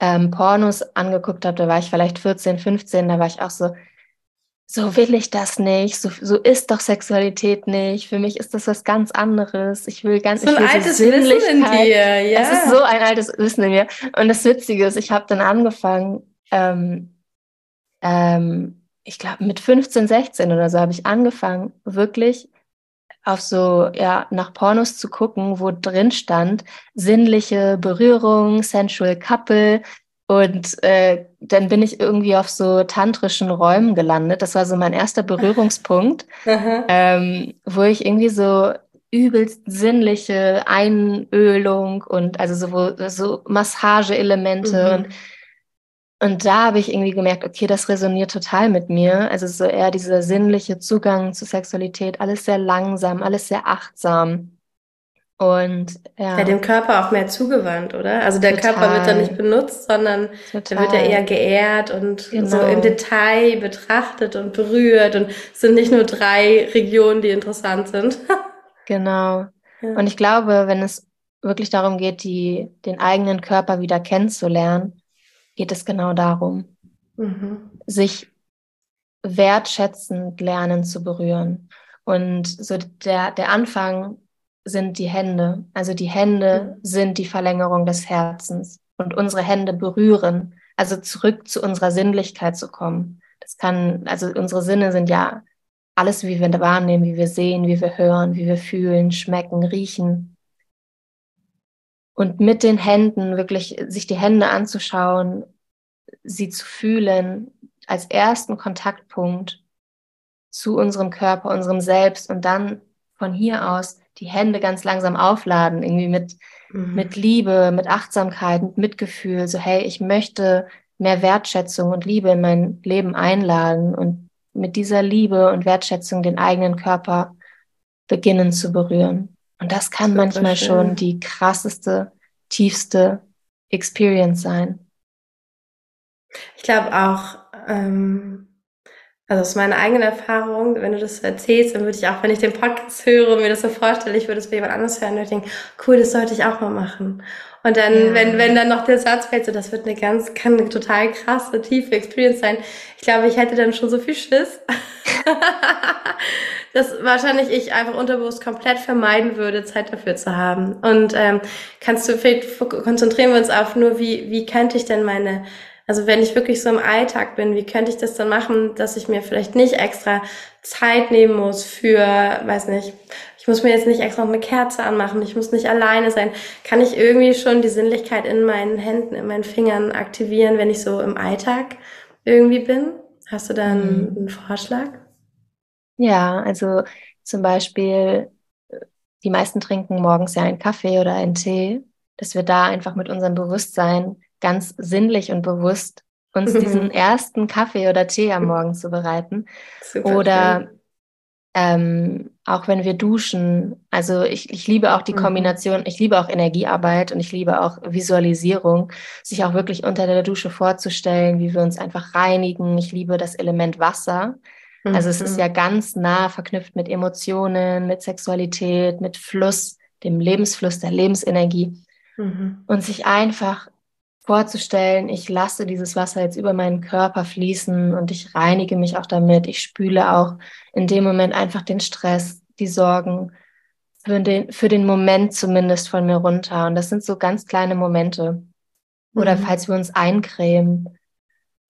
ähm, Pornos angeguckt habe, da war ich vielleicht 14, 15, da war ich auch so, so will ich das nicht, so, so ist doch Sexualität nicht. Für mich ist das was ganz anderes. Ich will ganz so ein altes so Wissen in dir, ja. Es ist so ein altes Wissen in mir. Und das Witzige ist, ich habe dann angefangen, ähm, ähm, ich glaube mit 15, 16 oder so habe ich angefangen, wirklich auf so, ja, nach Pornos zu gucken, wo drin stand, sinnliche Berührung, sensual couple. Und äh, dann bin ich irgendwie auf so tantrischen Räumen gelandet. Das war so mein erster [laughs] Berührungspunkt, ähm, wo ich irgendwie so übelst sinnliche Einölung und also so, so Massageelemente mhm. und und da habe ich irgendwie gemerkt, okay, das resoniert total mit mir. Also so eher dieser sinnliche Zugang zu Sexualität, alles sehr langsam, alles sehr achtsam. Und ja. ja dem Körper auch mehr zugewandt, oder? Also der total. Körper wird dann nicht benutzt, sondern total. der wird ja eher geehrt und genau. so im Detail betrachtet und berührt. Und es sind nicht nur drei Regionen, die interessant sind. [laughs] genau. Ja. Und ich glaube, wenn es wirklich darum geht, die, den eigenen Körper wieder kennenzulernen, geht es genau darum, mhm. sich wertschätzend lernen zu berühren. Und so der, der Anfang sind die Hände. Also die Hände mhm. sind die Verlängerung des Herzens. Und unsere Hände berühren, also zurück zu unserer Sinnlichkeit zu kommen. Das kann, also unsere Sinne sind ja alles, wie wir wahrnehmen, wie wir sehen, wie wir hören, wie wir fühlen, schmecken, riechen und mit den Händen wirklich sich die Hände anzuschauen, sie zu fühlen als ersten Kontaktpunkt zu unserem Körper, unserem Selbst und dann von hier aus die Hände ganz langsam aufladen, irgendwie mit, mhm. mit Liebe, mit Achtsamkeit, mit Mitgefühl, so hey, ich möchte mehr Wertschätzung und Liebe in mein Leben einladen und mit dieser Liebe und Wertschätzung den eigenen Körper beginnen zu berühren. Und das kann Super manchmal schon die krasseste, tiefste Experience sein. Ich glaube auch, ähm, also aus meiner eigenen Erfahrung, wenn du das so erzählst, dann würde ich auch, wenn ich den Podcast höre und mir das so vorstelle, ich würde es bei jemand anderes hören und denke, cool, das sollte ich auch mal machen. Und dann, ja. wenn, wenn dann noch der Satz fällt, so, das wird eine ganz, kann eine total krasse, tiefe Experience sein. Ich glaube, ich hätte dann schon so viel Schiss. [laughs] dass wahrscheinlich ich einfach unterbewusst komplett vermeiden würde, Zeit dafür zu haben. Und ähm, kannst du, vielleicht konzentrieren wir uns auf nur, wie, wie könnte ich denn meine, also wenn ich wirklich so im Alltag bin, wie könnte ich das dann machen, dass ich mir vielleicht nicht extra Zeit nehmen muss für, weiß nicht, ich muss mir jetzt nicht extra eine Kerze anmachen, ich muss nicht alleine sein. Kann ich irgendwie schon die Sinnlichkeit in meinen Händen, in meinen Fingern aktivieren, wenn ich so im Alltag irgendwie bin? Hast du da einen, mhm. einen Vorschlag? Ja, also zum Beispiel, die meisten trinken morgens ja einen Kaffee oder einen Tee, dass wir da einfach mit unserem Bewusstsein ganz sinnlich und bewusst uns [laughs] diesen ersten Kaffee oder Tee am Morgen zu bereiten. Super oder ähm, auch wenn wir duschen, also ich, ich liebe auch die mhm. Kombination, ich liebe auch Energiearbeit und ich liebe auch Visualisierung, sich auch wirklich unter der Dusche vorzustellen, wie wir uns einfach reinigen. Ich liebe das Element Wasser. Also es ist mhm. ja ganz nah verknüpft mit Emotionen, mit Sexualität, mit Fluss, dem Lebensfluss, der Lebensenergie. Mhm. Und sich einfach vorzustellen, ich lasse dieses Wasser jetzt über meinen Körper fließen und ich reinige mich auch damit. Ich spüle auch in dem Moment einfach den Stress, die Sorgen für den, für den Moment zumindest von mir runter. Und das sind so ganz kleine Momente. Oder mhm. falls wir uns eincremen,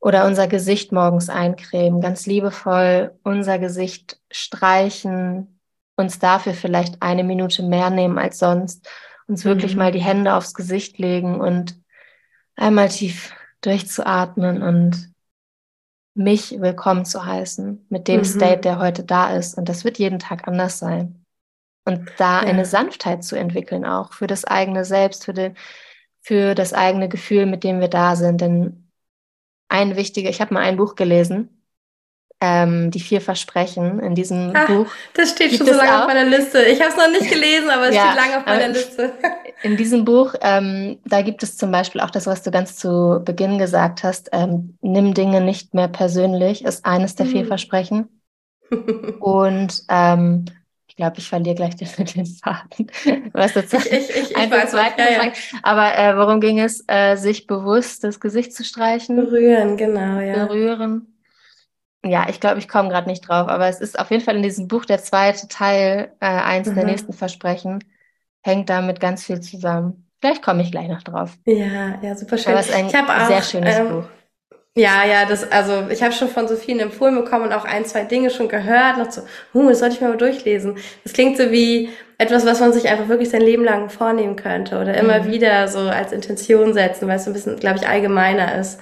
oder unser Gesicht morgens eincremen, ganz liebevoll unser Gesicht streichen, uns dafür vielleicht eine Minute mehr nehmen als sonst, uns mhm. wirklich mal die Hände aufs Gesicht legen und einmal tief durchzuatmen und mich willkommen zu heißen mit dem mhm. State, der heute da ist. Und das wird jeden Tag anders sein. Und da ja. eine Sanftheit zu entwickeln, auch für das eigene Selbst, für, den, für das eigene Gefühl, mit dem wir da sind. Denn ein wichtiger, ich habe mal ein Buch gelesen, ähm, die vier Versprechen in diesem Ach, Buch. Das steht schon so lange auf meiner Liste. Ich habe es noch nicht gelesen, aber es ja, steht lange auf meiner Liste. In diesem Buch, ähm, da gibt es zum Beispiel auch das, was du ganz zu Beginn gesagt hast, ähm, nimm Dinge nicht mehr persönlich, ist eines der mhm. vier Versprechen. [laughs] Und ähm, ich glaube, ich verliere gleich den, [laughs] den Faden. Was dazu? Ich, ich, ich, ich weiß ja, ja. Aber äh, worum ging es? Äh, sich bewusst das Gesicht zu streichen. Berühren, genau, ja. Berühren ja, ich glaube, ich komme gerade nicht drauf, aber es ist auf jeden Fall in diesem Buch der zweite Teil, äh, eins mhm. der nächsten Versprechen, hängt damit ganz viel zusammen. Vielleicht komme ich gleich noch drauf. Ja, ja, super schön. Aber es ist ein auch, sehr schönes ähm, Buch. Ja, ja, das, also ich habe schon von so vielen empfohlen bekommen und auch ein, zwei Dinge schon gehört. Noch so, huh, das sollte ich mir mal durchlesen. Das klingt so wie etwas, was man sich einfach wirklich sein Leben lang vornehmen könnte oder immer mhm. wieder so als Intention setzen, weil es so ein bisschen, glaube ich, allgemeiner ist.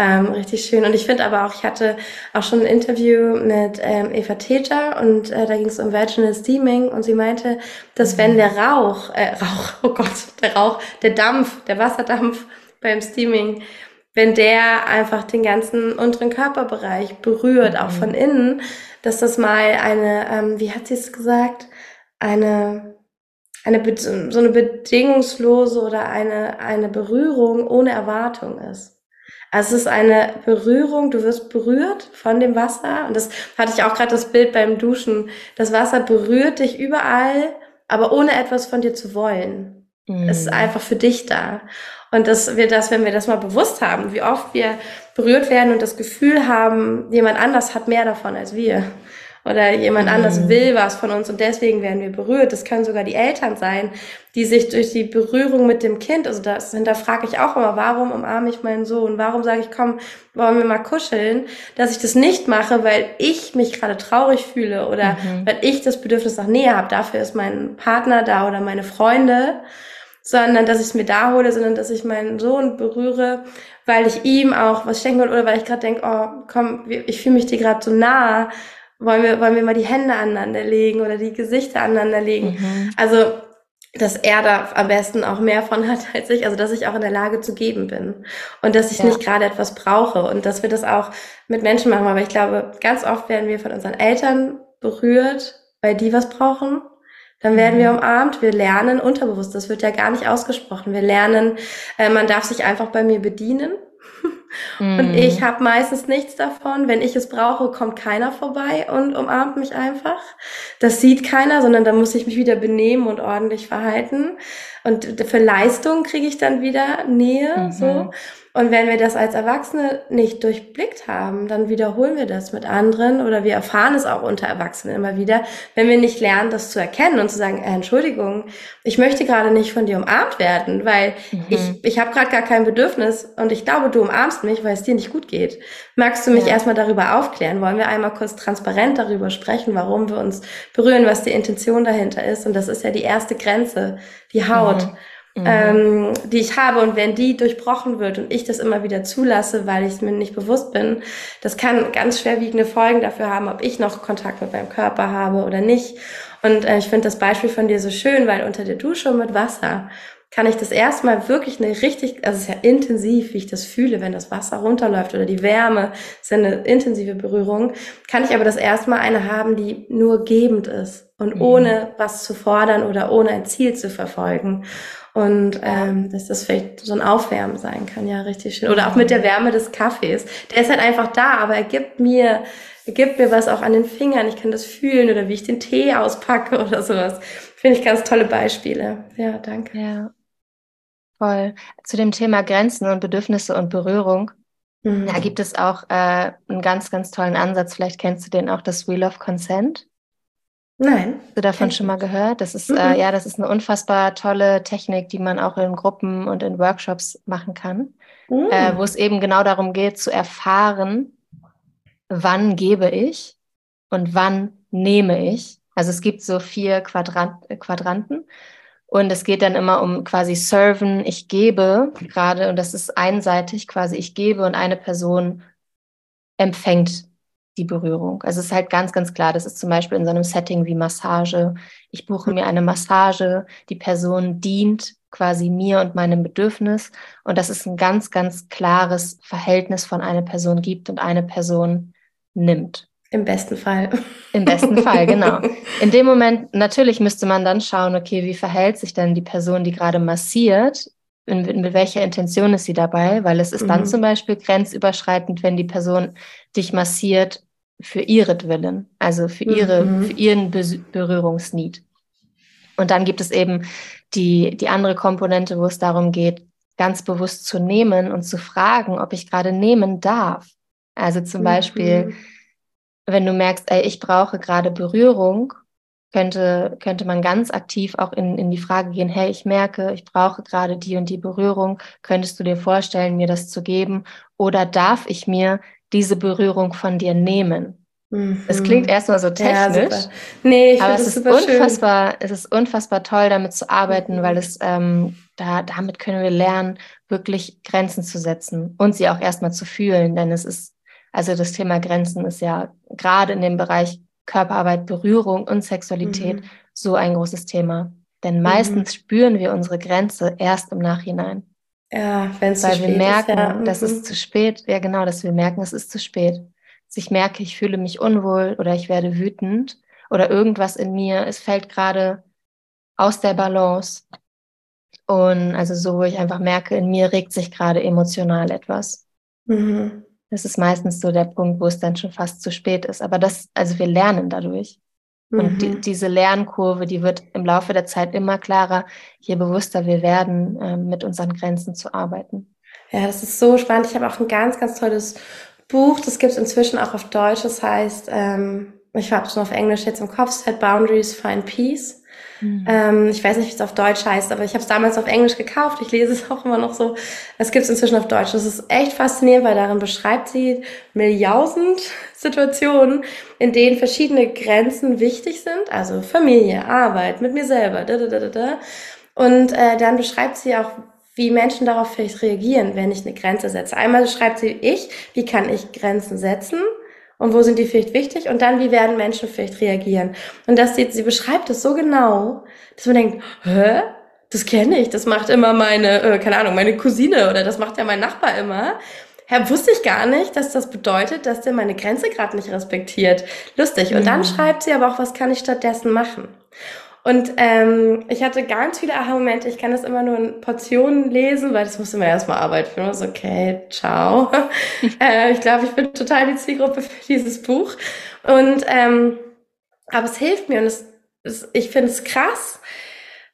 Ähm, richtig schön. Und ich finde aber auch, ich hatte auch schon ein Interview mit ähm, Eva Teja und äh, da ging es um Vaginal Steaming und sie meinte, dass wenn der Rauch, äh, [laughs] Rauch, oh Gott, der Rauch, der Dampf, der Wasserdampf beim Steaming, wenn der einfach den ganzen unteren Körperbereich berührt, mhm. auch von innen, dass das mal eine, ähm, wie hat sie es gesagt, eine eine so eine bedingungslose oder eine eine Berührung ohne Erwartung ist. Also es ist eine Berührung, du wirst berührt von dem Wasser. Und das hatte ich auch gerade das Bild beim Duschen. Das Wasser berührt dich überall, aber ohne etwas von dir zu wollen. Mm. Es ist einfach für dich da. Und dass wir das, wenn wir das mal bewusst haben, wie oft wir berührt werden und das Gefühl haben, jemand anders hat mehr davon als wir oder jemand mhm. anders will was von uns und deswegen werden wir berührt. Das können sogar die Eltern sein, die sich durch die Berührung mit dem Kind, also das hinterfrage ich auch immer, warum umarme ich meinen Sohn? Warum sage ich, komm, wollen wir mal kuscheln? Dass ich das nicht mache, weil ich mich gerade traurig fühle oder mhm. weil ich das Bedürfnis nach Nähe habe. Dafür ist mein Partner da oder meine Freunde sondern dass ich es mir da hole, sondern dass ich meinen Sohn berühre, weil ich ihm auch was schenken will oder weil ich gerade denke, oh, komm, ich fühle mich dir gerade so nah wollen wir, wollen wir mal die Hände aneinander legen oder die Gesichter aneinander legen. Mhm. Also, dass er da am besten auch mehr von hat [laughs] als ich, also dass ich auch in der Lage zu geben bin und dass ich ja. nicht gerade etwas brauche und dass wir das auch mit Menschen machen. Aber ich glaube, ganz oft werden wir von unseren Eltern berührt, weil die was brauchen. Dann werden mhm. wir umarmt, wir lernen unterbewusst, das wird ja gar nicht ausgesprochen. Wir lernen, äh, man darf sich einfach bei mir bedienen und ich mhm. habe meistens nichts davon. Wenn ich es brauche, kommt keiner vorbei und umarmt mich einfach. Das sieht keiner, sondern da muss ich mich wieder benehmen und ordentlich verhalten. Und für Leistung kriege ich dann wieder Nähe. Mhm. So. Und wenn wir das als Erwachsene nicht durchblickt haben, dann wiederholen wir das mit anderen oder wir erfahren es auch unter Erwachsenen immer wieder, wenn wir nicht lernen, das zu erkennen und zu sagen, äh, Entschuldigung, ich möchte gerade nicht von dir umarmt werden, weil mhm. ich, ich habe gerade gar kein Bedürfnis und ich glaube, du umarmst mich, weil es dir nicht gut geht. Magst du mich ja. erstmal darüber aufklären? Wollen wir einmal kurz transparent darüber sprechen, warum wir uns berühren, was die Intention dahinter ist? Und das ist ja die erste Grenze, die Haut. Mhm mhm. ähm, die ich habe. Und wenn die durchbrochen wird und ich das immer wieder zulasse, weil ich es mir nicht bewusst bin, das kann ganz schwerwiegende Folgen dafür haben, ob ich noch Kontakt mit meinem Körper habe oder nicht. Und äh, ich finde das Beispiel von dir so schön, weil unter der Dusche mit Wasser kann ich das erstmal wirklich eine richtig, also es ist ja intensiv, wie ich das fühle, wenn das Wasser runterläuft oder die Wärme, ist ja eine intensive Berührung, kann ich aber das erstmal eine haben, die nur gebend ist und mhm. ohne was zu fordern oder ohne ein Ziel zu verfolgen. Und ähm, dass das vielleicht so ein Aufwärmen sein kann, ja, richtig schön. Oder auch mit der Wärme des Kaffees. Der ist halt einfach da, aber er gibt mir, er gibt mir was auch an den Fingern. Ich kann das fühlen oder wie ich den Tee auspacke [laughs] oder sowas. Finde ich ganz tolle Beispiele. Ja, danke. Ja. Voll. Zu dem Thema Grenzen und Bedürfnisse und Berührung. Mhm. Da gibt es auch äh, einen ganz, ganz tollen Ansatz. Vielleicht kennst du den auch, das Wheel of Consent. Nein. Hast du davon schon mal gehört? Das ist, mhm. äh, ja, das ist eine unfassbar tolle Technik, die man auch in Gruppen und in Workshops machen kann, mhm. äh, wo es eben genau darum geht, zu erfahren, wann gebe ich und wann nehme ich. Also es gibt so vier Quadrant, Quadranten und es geht dann immer um quasi serven, ich gebe gerade und das ist einseitig quasi, ich gebe und eine Person empfängt die Berührung. Also es ist halt ganz, ganz klar, das ist zum Beispiel in so einem Setting wie Massage. Ich buche mir eine Massage, die Person dient quasi mir und meinem Bedürfnis und dass es ein ganz, ganz klares Verhältnis von einer Person gibt und eine Person nimmt. Im besten Fall. Im besten [laughs] Fall, genau. In dem Moment, natürlich müsste man dann schauen, okay, wie verhält sich denn die Person, die gerade massiert? In, in, mit welcher Intention ist sie dabei? Weil es ist mhm. dann zum Beispiel grenzüberschreitend, wenn die Person dich massiert für ihretwillen, also für ihre, mhm. für ihren Be Berührungsnied. Und dann gibt es eben die, die andere Komponente, wo es darum geht, ganz bewusst zu nehmen und zu fragen, ob ich gerade nehmen darf. Also zum mhm. Beispiel, wenn du merkst, ey, ich brauche gerade Berührung, könnte, könnte man ganz aktiv auch in, in die Frage gehen, hey, ich merke, ich brauche gerade die und die Berührung. Könntest du dir vorstellen, mir das zu geben? Oder darf ich mir diese Berührung von dir nehmen? Mhm. Es klingt erstmal so technisch, ja, nee, ich aber es ist unfassbar, schön. es ist unfassbar toll, damit zu arbeiten, mhm. weil es ähm, da damit können wir lernen, wirklich Grenzen zu setzen und sie auch erstmal zu fühlen, denn es ist also das Thema Grenzen ist ja gerade in dem Bereich Körperarbeit, Berührung und Sexualität mhm. so ein großes Thema. Denn meistens mhm. spüren wir unsere Grenze erst im Nachhinein. Ja, wenn es zu spät wir merken, ist, ja. mhm. dass es zu spät, ja genau, dass wir merken, es ist zu spät. Dass ich merke, ich fühle mich unwohl oder ich werde wütend oder irgendwas in mir, es fällt gerade aus der Balance. Und also so, wo ich einfach merke, in mir regt sich gerade emotional etwas. Mhm. Das ist meistens so der Punkt, wo es dann schon fast zu spät ist. Aber das, also wir lernen dadurch. Mhm. Und die, diese Lernkurve, die wird im Laufe der Zeit immer klarer, je bewusster wir werden, äh, mit unseren Grenzen zu arbeiten. Ja, das ist so spannend. Ich habe auch ein ganz, ganz tolles Buch. Das gibt es inzwischen auch auf Deutsch. Das heißt, ähm, ich habe es nur auf Englisch jetzt im Kopf, Set Boundaries, Find Peace. Mhm. Ähm, ich weiß nicht, wie es auf Deutsch heißt, aber ich habe es damals auf Englisch gekauft. Ich lese es auch immer noch so. Es gibt es inzwischen auf Deutsch. Das ist echt faszinierend, weil darin beschreibt sie Milliausend Situationen, in denen verschiedene Grenzen wichtig sind. Also Familie, Arbeit, mit mir selber. Da, da, da, da. Und äh, dann beschreibt sie auch, wie Menschen darauf vielleicht reagieren, wenn ich eine Grenze setze. Einmal schreibt sie ich, wie kann ich Grenzen setzen? Und wo sind die vielleicht wichtig und dann, wie werden Menschen vielleicht reagieren. Und das sie, sie beschreibt es so genau, dass man denkt, hä? Das kenne ich, das macht immer meine, äh, keine Ahnung, meine Cousine oder das macht ja mein Nachbar immer. Herr, wusste ich gar nicht, dass das bedeutet, dass der meine Grenze gerade nicht respektiert. Lustig. Und dann schreibt sie aber auch, was kann ich stattdessen machen? Und ähm, ich hatte ganz viele Aha-Momente. Ich kann das immer nur in Portionen lesen, weil das musste mir erstmal Arbeit für. So, okay, ciao. [laughs] äh, ich glaube, ich bin total die Zielgruppe für dieses Buch. Und ähm, aber es hilft mir und es, es ich finde es krass,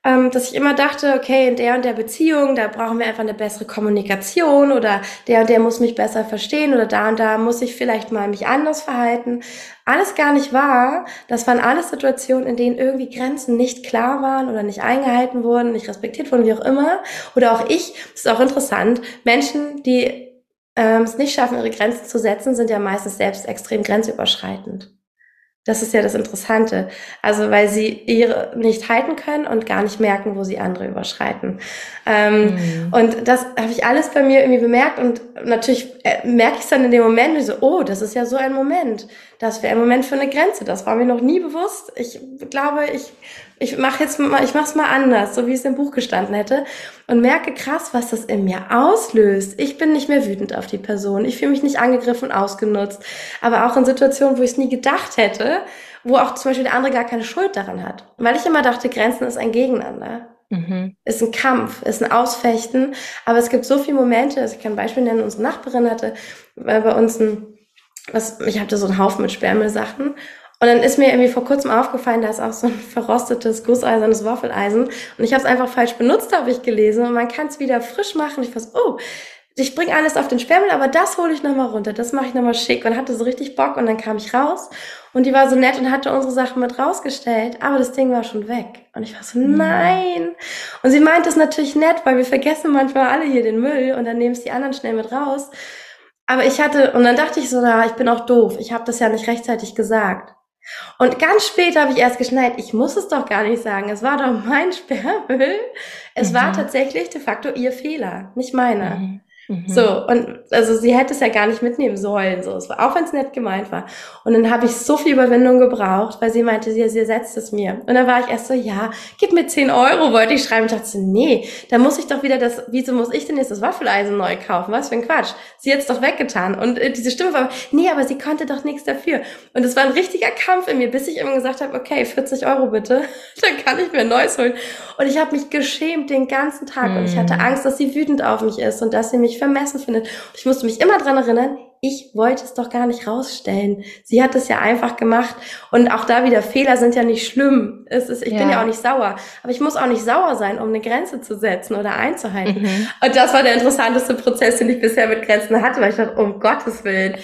ähm, dass ich immer dachte, okay, in der und der Beziehung, da brauchen wir einfach eine bessere Kommunikation oder der und der muss mich besser verstehen oder da und da muss ich vielleicht mal mich anders verhalten. Alles gar nicht wahr. Das waren alles Situationen, in denen irgendwie Grenzen nicht klar waren oder nicht eingehalten wurden, nicht respektiert wurden, wie auch immer. Oder auch ich, das ist auch interessant, Menschen, die ähm, es nicht schaffen, ihre Grenzen zu setzen, sind ja meistens selbst extrem grenzüberschreitend. Das ist ja das Interessante. Also weil sie ihre nicht halten können und gar nicht merken, wo sie andere überschreiten. Ähm, mhm. Und das habe ich alles bei mir irgendwie bemerkt und natürlich äh, merke ich es dann in dem Moment, so, oh, das ist ja so ein Moment. Das wäre ein Moment für eine Grenze. Das war mir noch nie bewusst. Ich glaube, ich ich mache jetzt mal, ich mache es mal anders, so wie es im Buch gestanden hätte und merke krass, was das in mir auslöst. Ich bin nicht mehr wütend auf die Person, ich fühle mich nicht angegriffen und ausgenutzt, aber auch in Situationen, wo ich es nie gedacht hätte, wo auch zum Beispiel der andere gar keine Schuld daran hat, weil ich immer dachte, Grenzen ist ein Gegeneinander. Mhm. Ist ein Kampf, ist ein Ausfechten, aber es gibt so viele Momente, also ich kann ein Beispiel nennen, unsere Nachbarin hatte äh, bei uns ein, was, ich hatte so einen Haufen mit Sperrmüllsachen und dann ist mir irgendwie vor kurzem aufgefallen, da ist auch so ein verrostetes, gusseisernes Waffeleisen. Und ich habe es einfach falsch benutzt, habe ich gelesen. Und man kann es wieder frisch machen. Ich weiß, oh, ich bringe alles auf den Sperrmüll, aber das hole ich nochmal runter. Das mache ich nochmal schick. Und hatte so richtig Bock. Und dann kam ich raus. Und die war so nett und hatte unsere Sachen mit rausgestellt. Aber das Ding war schon weg. Und ich war so, mhm. nein. Und sie meint das natürlich nett, weil wir vergessen manchmal alle hier den Müll. Und dann nehmen es die anderen schnell mit raus. Aber ich hatte, und dann dachte ich so, na, ich bin auch doof. Ich habe das ja nicht rechtzeitig gesagt. Und ganz spät habe ich erst geschneit, ich muss es doch gar nicht sagen. Es war doch mein [laughs] Sperrmüll. Es mhm. war tatsächlich de facto ihr Fehler, nicht meiner. Mhm. Mhm. So, und also sie hätte es ja gar nicht mitnehmen sollen, so, auch wenn es nett gemeint war. Und dann habe ich so viel Überwindung gebraucht, weil sie meinte, sie, sie ersetzt es mir. Und dann war ich erst so, ja, gib mir 10 Euro, wollte ich schreiben. Ich dachte nee, da muss ich doch wieder das, wieso muss ich denn jetzt das Waffeleisen neu kaufen? Was für ein Quatsch. Sie hat's doch weggetan. Und äh, diese Stimme war, nee, aber sie konnte doch nichts dafür. Und es war ein richtiger Kampf in mir, bis ich immer gesagt habe, okay, 40 Euro bitte, [laughs] dann kann ich mir ein neues holen. Und ich habe mich geschämt den ganzen Tag mhm. und ich hatte hm. Angst, dass sie wütend auf mich ist und dass sie mich vermessen findet. Und ich musste mich immer dran erinnern, ich wollte es doch gar nicht rausstellen. Sie hat es ja einfach gemacht. Und auch da wieder, Fehler sind ja nicht schlimm. Es ist, ich ja. bin ja auch nicht sauer. Aber ich muss auch nicht sauer sein, um eine Grenze zu setzen oder einzuhalten. Mhm. Und das war der interessanteste Prozess, den ich bisher mit Grenzen hatte, weil ich dachte, um Gottes Willen,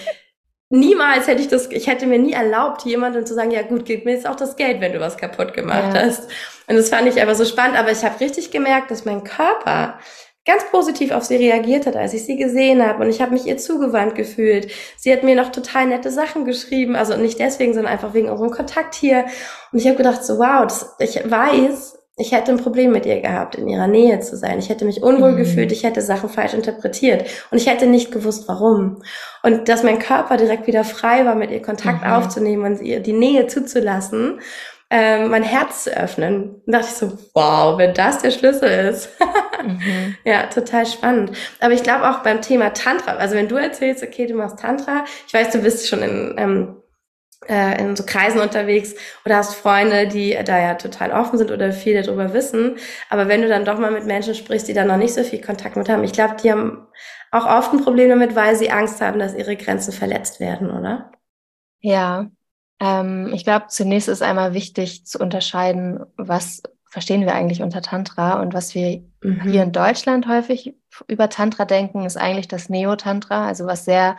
niemals hätte ich das, ich hätte mir nie erlaubt, jemandem zu sagen, ja gut, gib mir jetzt auch das Geld, wenn du was kaputt gemacht ja. hast. Und das fand ich aber so spannend, aber ich habe richtig gemerkt, dass mein Körper ganz positiv auf sie reagiert hat, als ich sie gesehen habe. Und ich habe mich ihr zugewandt gefühlt. Sie hat mir noch total nette Sachen geschrieben. Also nicht deswegen, sondern einfach wegen unserem Kontakt hier. Und ich habe gedacht, so wow, das, ich weiß, ich hätte ein Problem mit ihr gehabt, in ihrer Nähe zu sein. Ich hätte mich unwohl mhm. gefühlt, ich hätte Sachen falsch interpretiert und ich hätte nicht gewusst, warum. Und dass mein Körper direkt wieder frei war, mit ihr Kontakt mhm. aufzunehmen und ihr die Nähe zuzulassen, ähm, mein Herz zu öffnen. Und dachte ich so, wow, wenn das der Schlüssel ist. [laughs] mhm. Ja, total spannend. Aber ich glaube auch beim Thema Tantra, also wenn du erzählst, okay, du machst Tantra, ich weiß, du bist schon in ähm, äh, in so Kreisen unterwegs oder hast Freunde, die da ja total offen sind oder viel darüber wissen. Aber wenn du dann doch mal mit Menschen sprichst, die da noch nicht so viel Kontakt mit haben, ich glaube, die haben auch oft ein Problem damit, weil sie Angst haben, dass ihre Grenzen verletzt werden, oder? Ja, ähm, ich glaube, zunächst ist einmal wichtig zu unterscheiden, was verstehen wir eigentlich unter Tantra und was wir mhm. hier in Deutschland häufig über Tantra denken, ist eigentlich das Neo-Tantra, also was sehr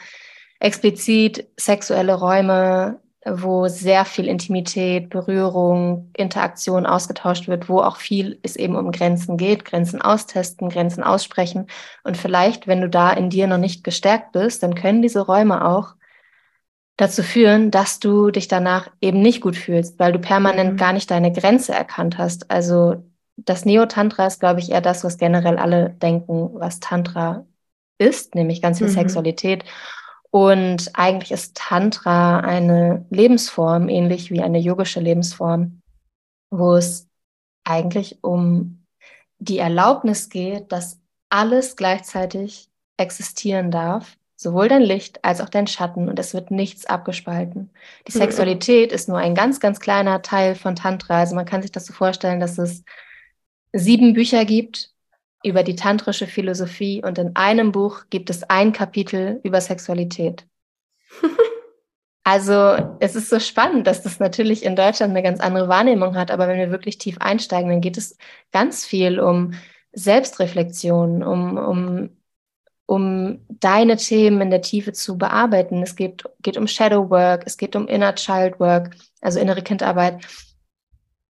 explizit sexuelle Räume wo sehr viel Intimität, Berührung, Interaktion ausgetauscht wird, wo auch viel es eben um Grenzen geht, Grenzen austesten, Grenzen aussprechen. Und vielleicht, wenn du da in dir noch nicht gestärkt bist, dann können diese Räume auch dazu führen, dass du dich danach eben nicht gut fühlst, weil du permanent mhm. gar nicht deine Grenze erkannt hast. Also das Neo-Tantra ist, glaube ich, eher das, was generell alle denken, was Tantra ist, nämlich ganz viel mhm. Sexualität. Und eigentlich ist Tantra eine Lebensform, ähnlich wie eine yogische Lebensform, wo es eigentlich um die Erlaubnis geht, dass alles gleichzeitig existieren darf, sowohl dein Licht als auch dein Schatten und es wird nichts abgespalten. Die mhm. Sexualität ist nur ein ganz, ganz kleiner Teil von Tantra. Also man kann sich das so vorstellen, dass es sieben Bücher gibt, über die tantrische Philosophie und in einem Buch gibt es ein Kapitel über Sexualität. [laughs] also es ist so spannend, dass das natürlich in Deutschland eine ganz andere Wahrnehmung hat, aber wenn wir wirklich tief einsteigen, dann geht es ganz viel um Selbstreflexion, um, um, um deine Themen in der Tiefe zu bearbeiten. Es geht, geht um Shadow Work, es geht um Inner Child Work, also innere Kindarbeit.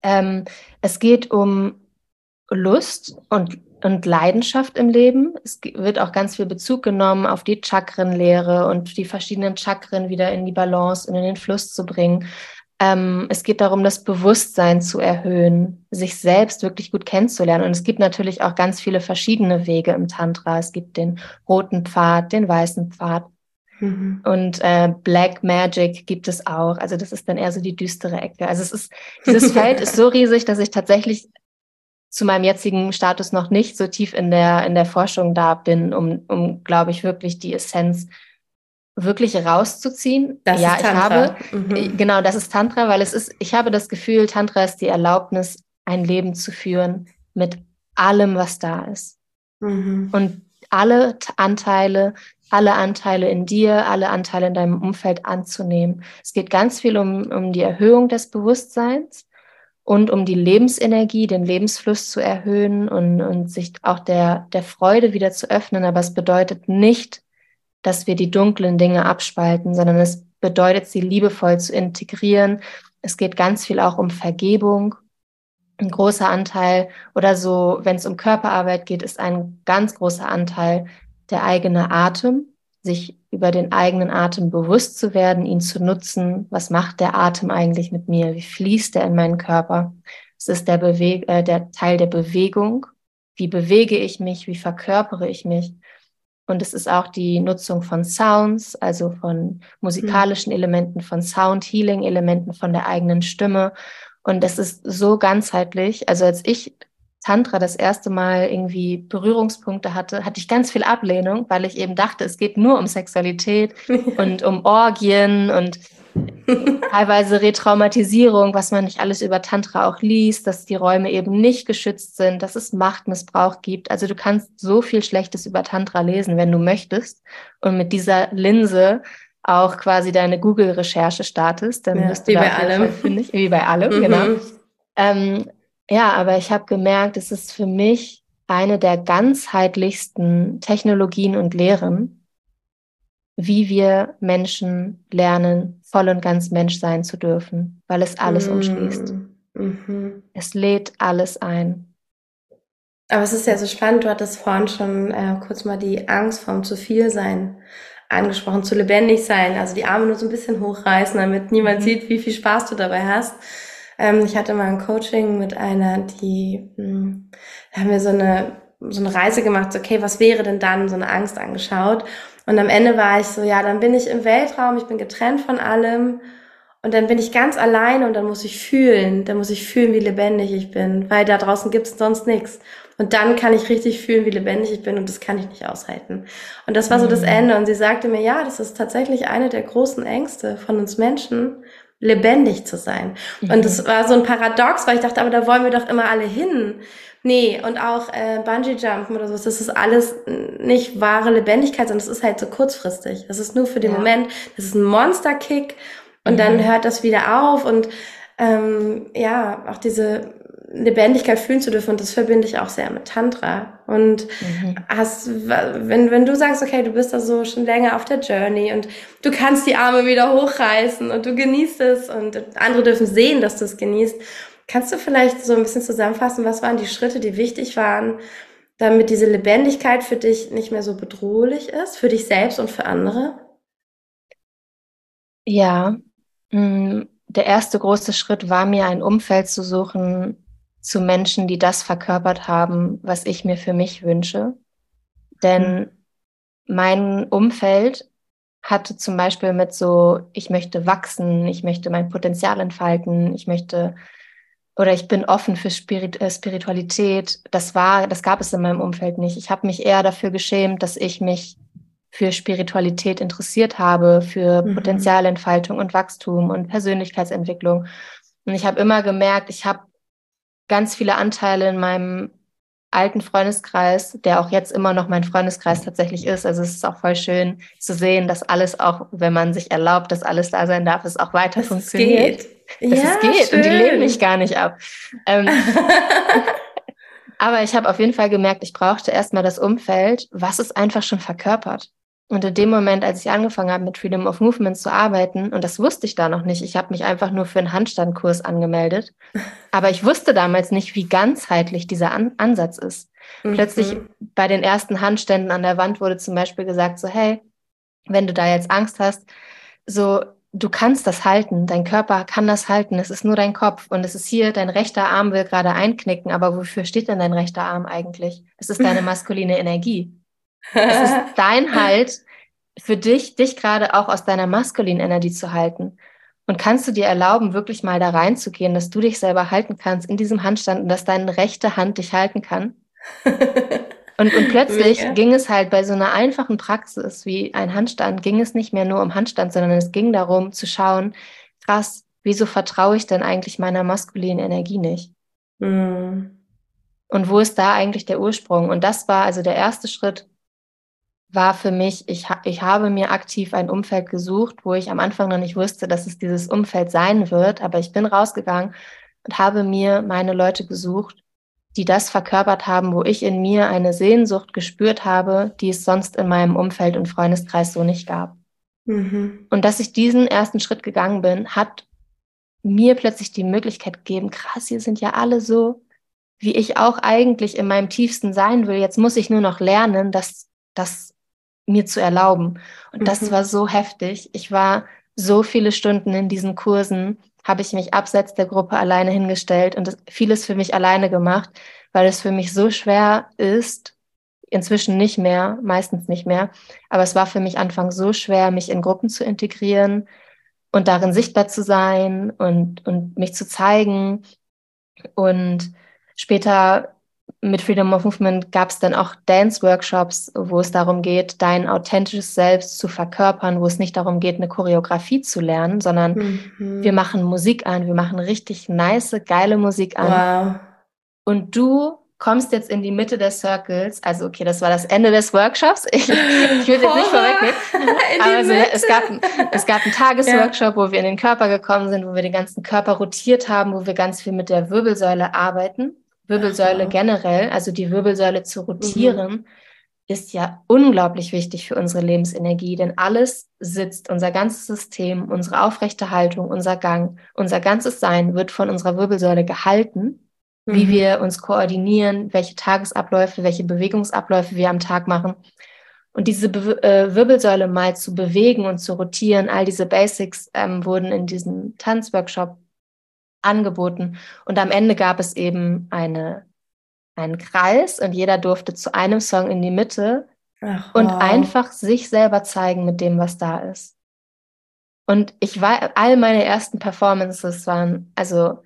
Ähm, es geht um Lust und und Leidenschaft im Leben. Es wird auch ganz viel Bezug genommen auf die Chakrenlehre und die verschiedenen Chakren wieder in die Balance und in den Fluss zu bringen. Ähm, es geht darum, das Bewusstsein zu erhöhen, sich selbst wirklich gut kennenzulernen. Und es gibt natürlich auch ganz viele verschiedene Wege im Tantra. Es gibt den roten Pfad, den weißen Pfad. Mhm. Und äh, Black Magic gibt es auch. Also das ist dann eher so die düstere Ecke. Also es ist, dieses [laughs] Feld ist so riesig, dass ich tatsächlich zu meinem jetzigen Status noch nicht so tief in der, in der Forschung da bin, um, um glaube ich, wirklich die Essenz wirklich rauszuziehen. Das ja, ist Tantra. ich habe, mhm. Äh, genau, das ist Tantra, weil es ist, ich habe das Gefühl, Tantra ist die Erlaubnis, ein Leben zu führen mit allem, was da ist. Mhm. Und alle Anteile, alle Anteile in dir, alle Anteile in deinem Umfeld anzunehmen. Es geht ganz viel um, um die Erhöhung des Bewusstseins und um die Lebensenergie, den Lebensfluss zu erhöhen und, und sich auch der, der Freude wieder zu öffnen. Aber es bedeutet nicht, dass wir die dunklen Dinge abspalten, sondern es bedeutet, sie liebevoll zu integrieren. Es geht ganz viel auch um Vergebung. Ein großer Anteil oder so, wenn es um Körperarbeit geht, ist ein ganz großer Anteil der eigene Atem, sich über den eigenen Atem bewusst zu werden, ihn zu nutzen. Was macht der Atem eigentlich mit mir? Wie fließt er in meinen Körper? Es ist der, Beweg äh, der Teil der Bewegung. Wie bewege ich mich? Wie verkörpere ich mich? Und es ist auch die Nutzung von Sounds, also von musikalischen Elementen, von Sound Healing Elementen, von der eigenen Stimme. Und das ist so ganzheitlich. Also als ich Tantra das erste Mal irgendwie Berührungspunkte hatte, hatte ich ganz viel Ablehnung, weil ich eben dachte, es geht nur um Sexualität [laughs] und um Orgien und [laughs] teilweise Retraumatisierung, was man nicht alles über Tantra auch liest, dass die Räume eben nicht geschützt sind, dass es Machtmissbrauch gibt. Also du kannst so viel Schlechtes über Tantra lesen, wenn du möchtest und mit dieser Linse auch quasi deine Google-Recherche startest, dann ja, wirst du wie da bei allem. finde ich, wie bei allem, Mhm. genau. Ähm, ja, aber ich habe gemerkt, es ist für mich eine der ganzheitlichsten Technologien und Lehren, wie wir Menschen lernen, voll und ganz Mensch sein zu dürfen, weil es alles umschließt. Mhm. Es lädt alles ein. Aber es ist ja so spannend, du hattest vorhin schon äh, kurz mal die Angst vorm zu viel sein angesprochen, zu lebendig sein, also die Arme nur so ein bisschen hochreißen, damit niemand Mhm. sieht, wie viel Spaß du dabei hast. Ähm, ich hatte mal ein Coaching mit einer, die, mh, da haben wir so eine, so eine Reise gemacht, so, okay, was wäre denn dann, so eine Angst angeschaut. Und am Ende war ich so, ja, dann bin ich im Weltraum, ich bin getrennt von allem. Und dann bin ich ganz alleine und dann muss ich fühlen, dann muss ich fühlen, wie lebendig ich bin, weil da draußen gibt's sonst nichts. Und dann kann ich richtig fühlen, wie lebendig ich bin und das kann ich nicht aushalten. Und das war so das Mhm. Ende. Und sie sagte mir, ja, das ist tatsächlich eine der großen Ängste von uns Menschen, lebendig zu sein. Mhm. Und das war so ein Paradox, weil ich dachte, aber da wollen wir doch immer alle hin. Nee, und auch äh, Bungee-Jumpen oder so, das ist alles nicht wahre Lebendigkeit, sondern es ist halt so kurzfristig. Das ist nur für den Ja. Moment, das ist ein Monster-Kick und Mhm. dann hört das wieder auf und ähm, ja, auch diese Lebendigkeit fühlen zu dürfen und das verbinde ich auch sehr mit Tantra. Und Mhm. hast, wenn, wenn du sagst, okay, du bist da so schon länger auf der Journey und du kannst die Arme wieder hochreißen und du genießt es und andere dürfen sehen, dass du es genießt, kannst du vielleicht so ein bisschen zusammenfassen, was waren die Schritte, die wichtig waren, damit diese Lebendigkeit für dich nicht mehr so bedrohlich ist, für dich selbst und für andere? Ja, mh, der erste große Schritt war mir, ein Umfeld zu suchen zu Menschen, die das verkörpert haben, was ich mir für mich wünsche. Denn mein Umfeld hatte zum Beispiel mit so, ich möchte wachsen, ich möchte mein Potenzial entfalten, ich möchte oder ich bin offen für Spirit, äh, Spiritualität. Das war, das gab es in meinem Umfeld nicht. Ich habe mich eher dafür geschämt, dass ich mich für Spiritualität interessiert habe, für Mhm. Potenzialentfaltung und Wachstum und Persönlichkeitsentwicklung. Und ich habe immer gemerkt, ich habe ganz viele Anteile in meinem alten Freundeskreis, der auch jetzt immer noch mein Freundeskreis tatsächlich ist. Also es ist auch voll schön zu sehen, dass alles auch, wenn man sich erlaubt, dass alles da sein darf, es auch weiter Dass funktioniert. Es geht. Dass ja, es geht schön. und die lehnen mich gar nicht ab. Ähm, [laughs] aber ich habe auf jeden Fall gemerkt, ich brauchte erstmal das Umfeld, was es einfach schon verkörpert. Und in dem Moment, als ich angefangen habe, mit Freedom of Movement zu arbeiten, und das wusste ich da noch nicht, ich habe mich einfach nur für einen Handstandkurs angemeldet, [laughs] aber ich wusste damals nicht, wie ganzheitlich dieser An Ansatz ist. Plötzlich Mhm. bei den ersten Handständen an der Wand wurde zum Beispiel gesagt, so hey, wenn du da jetzt Angst hast, so du kannst das halten, dein Körper kann das halten, es ist nur dein Kopf und es ist hier, dein rechter Arm will gerade einknicken, aber wofür steht denn dein rechter Arm eigentlich? Es ist deine [laughs] maskuline Energie. Es ist [laughs] dein Halt für dich, dich gerade auch aus deiner maskulinen Energie zu halten. Und kannst du dir erlauben, wirklich mal da reinzugehen, dass du dich selber halten kannst in diesem Handstand und dass deine rechte Hand dich halten kann? [laughs] Und, und plötzlich Mega. ging es halt bei so einer einfachen Praxis wie ein Handstand, ging es nicht mehr nur um Handstand, sondern es ging darum zu schauen, krass, wieso vertraue ich denn eigentlich meiner maskulinen Energie nicht? Mhm. Und wo ist da eigentlich der Ursprung? Und das war also der erste Schritt, war für mich, ich, ich habe mir aktiv ein Umfeld gesucht, wo ich am Anfang noch nicht wusste, dass es dieses Umfeld sein wird, aber ich bin rausgegangen und habe mir meine Leute gesucht, die das verkörpert haben, wo ich in mir eine Sehnsucht gespürt habe, die es sonst in meinem Umfeld und Freundeskreis so nicht gab. Mhm. Und dass ich diesen ersten Schritt gegangen bin, hat mir plötzlich die Möglichkeit gegeben, krass, hier sind ja alle so, wie ich auch eigentlich in meinem tiefsten sein will. Jetzt muss ich nur noch lernen, das, das mir zu erlauben. Und das Mhm. war so heftig. Ich war so viele Stunden in diesen Kursen, habe ich mich abseits der Gruppe alleine hingestellt und vieles für mich alleine gemacht, weil es für mich so schwer ist, Inzwischen nicht mehr, meistens nicht mehr. Aber es war für mich anfangs so schwer, mich in Gruppen zu integrieren und darin sichtbar zu sein und, und mich zu zeigen. Und später mit Freedom of Movement gab es dann auch Dance-Workshops, wo es darum geht, dein authentisches Selbst zu verkörpern, wo es nicht darum geht, eine Choreografie zu lernen, sondern mhm. wir machen Musik an, wir machen richtig nice, geile Musik an. Wow. Und du kommst jetzt in die Mitte des Circles. Also, okay, das war das Ende des Workshops. Ich, [laughs] ich würde jetzt nicht vorwegnehmen. [laughs] Aber also, es, gab, es gab einen Tagesworkshop, ja. wo wir in den Körper gekommen sind, wo wir den ganzen Körper rotiert haben, wo wir ganz viel mit der Wirbelsäule arbeiten. Wirbelsäule Ach, generell, also die Wirbelsäule zu rotieren, mhm. ist ja unglaublich wichtig für unsere Lebensenergie, denn alles sitzt, unser ganzes System, unsere aufrechte Haltung, unser Gang, unser ganzes Sein wird von unserer Wirbelsäule gehalten wie mhm. wir uns koordinieren, welche Tagesabläufe, welche Bewegungsabläufe wir am Tag machen. Und diese Be äh, Wirbelsäule mal zu bewegen und zu rotieren, all diese Basics ähm, wurden in diesem Tanzworkshop angeboten. Und am Ende gab es eben eine, einen Kreis und jeder durfte zu einem Song in die Mitte Ach, wow. und einfach sich selber zeigen mit dem, was da ist. Und ich war, all meine ersten Performances waren, also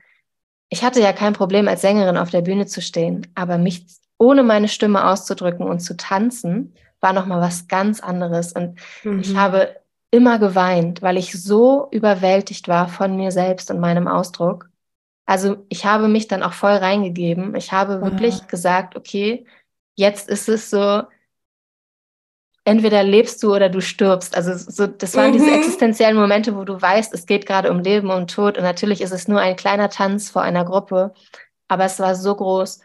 ich hatte ja kein Problem, als Sängerin auf der Bühne zu stehen, aber mich ohne meine Stimme auszudrücken und zu tanzen, war nochmal was ganz anderes. Und mhm. ich habe immer geweint, weil ich so überwältigt war von mir selbst und meinem Ausdruck. Also ich habe mich dann auch voll reingegeben. Ich habe wirklich gesagt, okay, jetzt ist es so, entweder lebst du oder du stirbst. Also so, das waren mhm. diese existenziellen Momente, wo du weißt, es geht gerade um Leben und Tod. Und natürlich ist es nur ein kleiner Tanz vor einer Gruppe, aber es war so groß.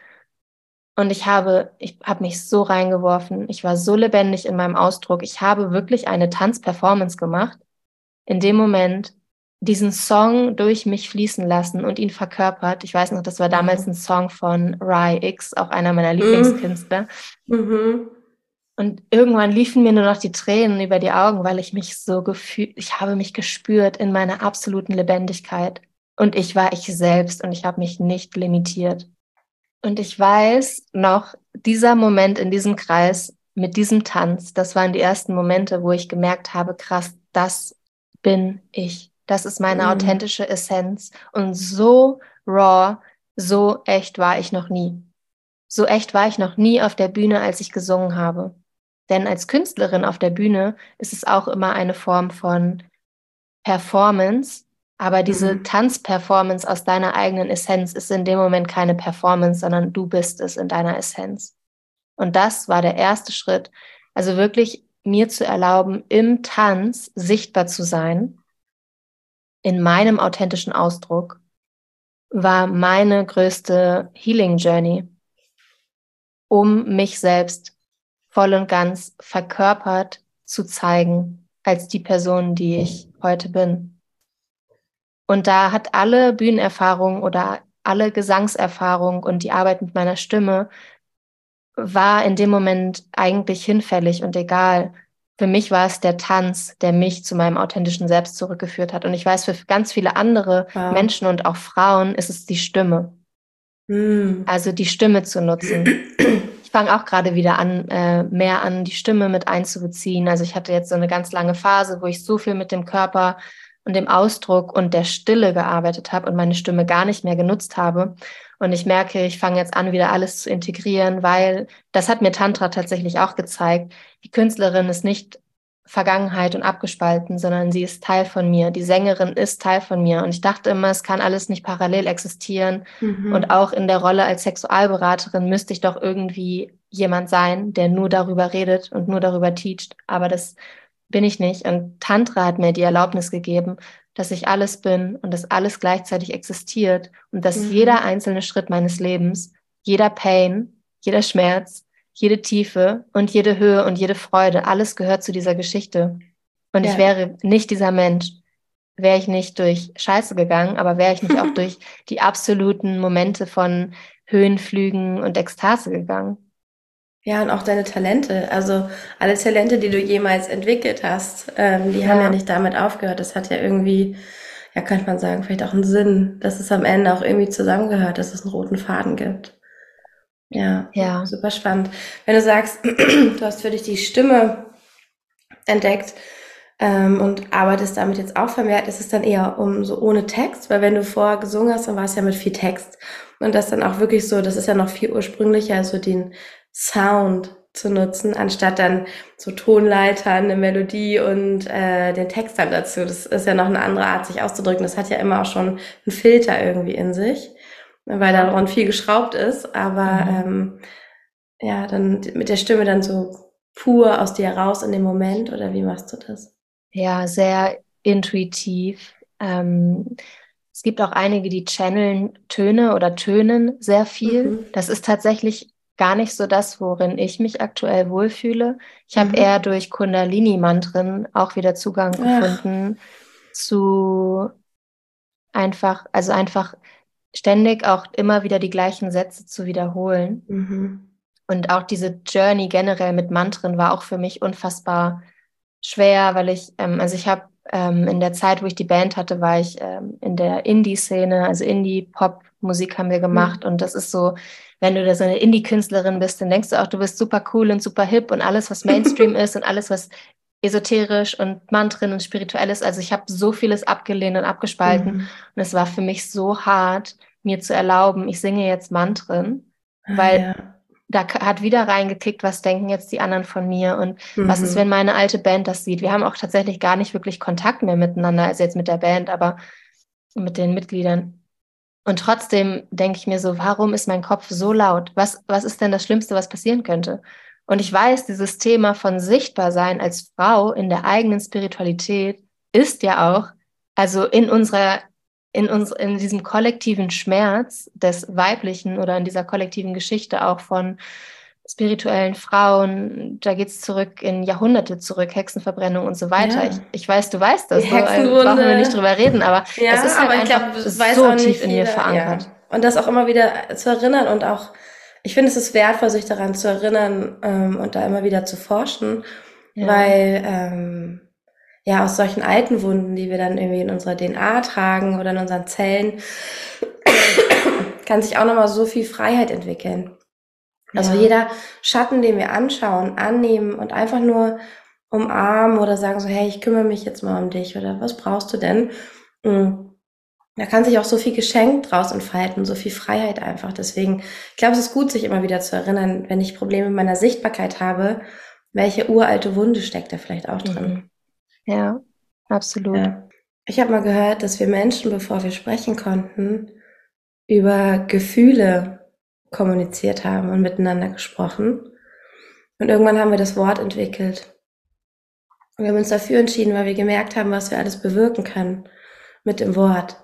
Und ich habe, ich habe mich so reingeworfen. Ich war so lebendig in meinem Ausdruck. Ich habe wirklich eine Tanzperformance gemacht. In dem Moment diesen Song durch mich fließen lassen und ihn verkörpert. Ich weiß noch, das war damals mhm. ein Song von Rye X, auch einer meiner mhm. Lieblingskünstler. Mhm. Und irgendwann liefen mir nur noch die Tränen über die Augen, weil ich mich so gefühlt, ich habe mich gespürt in meiner absoluten Lebendigkeit. Und ich war ich selbst und ich habe mich nicht limitiert. Und ich weiß noch, dieser Moment in diesem Kreis mit diesem Tanz, das waren die ersten Momente, wo ich gemerkt habe, krass, das bin ich. Das ist meine mhm. authentische Essenz. Und so raw, so echt war ich noch nie. So echt war ich noch nie auf der Bühne, als ich gesungen habe. Denn als Künstlerin auf der Bühne ist es auch immer eine Form von Performance. Aber diese mhm. Tanzperformance aus deiner eigenen Essenz ist in dem Moment keine Performance, sondern du bist es in deiner Essenz. Und das war der erste Schritt. Also wirklich mir zu erlauben, im Tanz sichtbar zu sein, in meinem authentischen Ausdruck, war meine größte Healing Journey, um mich selbst voll und ganz verkörpert zu zeigen als die Person, die ich heute bin. Und da hat alle Bühnenerfahrung oder alle Gesangserfahrung und die Arbeit mit meiner Stimme war in dem Moment eigentlich hinfällig und egal. Für mich war es der Tanz, der mich zu meinem authentischen Selbst zurückgeführt hat. Und ich weiß, für ganz viele andere wow. Menschen und auch Frauen ist es die Stimme. Mm. Also die Stimme zu nutzen. Ich fange auch gerade wieder an, äh, mehr an die Stimme mit einzubeziehen. Also ich hatte jetzt so eine ganz lange Phase, wo ich so viel mit dem Körper und dem Ausdruck und der Stille gearbeitet habe und meine Stimme gar nicht mehr genutzt habe. Und ich merke, ich fange jetzt an, wieder alles zu integrieren, weil das hat mir Tantra tatsächlich auch gezeigt. Die Künstlerin ist nicht Vergangenheit und abgespalten, sondern sie ist Teil von mir. Die Sängerin ist Teil von mir. Und ich dachte immer, es kann alles nicht parallel existieren. Mhm. Und auch in der Rolle als Sexualberaterin müsste ich doch irgendwie jemand sein, der nur darüber redet und nur darüber teacht. Aber das bin ich nicht. Und Tantra hat mir die Erlaubnis gegeben, dass ich alles bin und dass alles gleichzeitig existiert und dass mhm. jeder einzelne Schritt meines Lebens, jeder Pain, jeder Schmerz, jede Tiefe und jede Höhe und jede Freude, alles gehört zu dieser Geschichte. Und ja. ich wäre nicht dieser Mensch, wäre ich nicht durch Scheiße gegangen, aber wäre ich nicht auch [laughs] durch die absoluten Momente von Höhenflügen und Ekstase gegangen. Ja, und auch deine Talente. Also alle Talente, die du jemals entwickelt hast, ähm, die ja. haben ja nicht damit aufgehört. Das hat ja irgendwie, ja, könnte man sagen, vielleicht auch einen Sinn, dass es am Ende auch irgendwie zusammengehört, dass es einen roten Faden gibt. Ja, ja, super spannend. Wenn du sagst, [clears throat] du hast für dich die Stimme entdeckt ähm, und arbeitest damit jetzt auch vermehrt, ist es dann eher um so ohne Text, weil wenn du vorher gesungen hast, dann war es ja mit viel Text und das dann auch wirklich so, das ist ja noch viel ursprünglicher, so den Sound zu nutzen, anstatt dann so Tonleitern, eine Melodie und äh, den Text dann dazu. Das ist ja noch eine andere Art, sich auszudrücken. Das hat ja immer auch schon einen Filter irgendwie in sich weil daran viel geschraubt ist, aber mhm. ähm, ja, dann mit der Stimme dann so pur aus dir raus in dem Moment oder wie machst du das? Ja, sehr intuitiv. Ähm, es gibt auch einige, die channeln Töne oder tönen sehr viel. Mhm. Das ist tatsächlich gar nicht so das, worin ich mich aktuell wohlfühle. Ich habe mhm. eher durch Kundalini-Mantren auch wieder Zugang Ach. gefunden zu einfach, also einfach ständig auch immer wieder die gleichen Sätze zu wiederholen. Mhm. Und auch diese Journey generell mit Mantren war auch für mich unfassbar schwer, weil ich, ähm, also ich habe ähm, in der Zeit, wo ich die Band hatte, war ich ähm, in der Indie-Szene, also Indie-Pop-Musik haben wir gemacht. Mhm. Und das ist so, wenn du da so eine Indie-Künstlerin bist, dann denkst du auch, du bist super cool und super hip und alles, was Mainstream [laughs] ist und alles, was esoterisch und Mantren und spirituell ist. Also ich habe so vieles abgelehnt und abgespalten. Mhm. Und es war für mich so hart, mir zu erlauben, ich singe jetzt Mantren, ah, weil ja. da hat wieder reingekickt, was denken jetzt die anderen von mir und mhm. was ist, mhm. wenn meine alte Band das sieht. Wir haben auch tatsächlich gar nicht wirklich Kontakt mehr miteinander, also jetzt mit der Band, aber mit den Mitgliedern. Und trotzdem denke ich mir so, warum ist mein Kopf so laut? Was, was ist denn das Schlimmste, was passieren könnte? Und ich weiß, dieses Thema von Sichtbarsein als Frau in der eigenen Spiritualität ist ja auch, also in unserer, in uns, in diesem kollektiven Schmerz des Weiblichen oder in dieser kollektiven Geschichte auch von spirituellen Frauen, da geht es zurück in Jahrhunderte zurück, Hexenverbrennung und so weiter. Ja. Ich, ich weiß, du weißt das, so, also brauchen wir nicht drüber reden, aber ja, es ist halt einfach glaub, so tief in mir verankert. Ja. Und das auch immer wieder zu erinnern und auch ich finde, es ist wertvoll, sich daran zu erinnern ähm, und da immer wieder zu forschen, weil ähm, ja aus solchen alten Wunden, die wir dann irgendwie in unserer DNA tragen oder in unseren Zellen, [coughs] kann sich auch nochmal so viel Freiheit entwickeln. Also ja. jeder Schatten, den wir anschauen, annehmen und einfach nur umarmen oder sagen so, hey, ich kümmere mich jetzt mal um dich oder was brauchst du denn? Mhm da kann sich auch so viel Geschenk draus entfalten, so viel Freiheit einfach. Deswegen, ich glaube, es ist gut, sich immer wieder zu erinnern, wenn ich Probleme mit meiner Sichtbarkeit habe, welche uralte Wunde steckt da vielleicht auch drin. Mhm. Ja, absolut. Ja. Ich habe mal gehört, dass wir Menschen, bevor wir sprechen konnten, über Gefühle kommuniziert haben und miteinander gesprochen. Und irgendwann haben wir das Wort entwickelt. Und wir haben uns dafür entschieden, weil wir gemerkt haben, was wir alles bewirken können mit dem Wort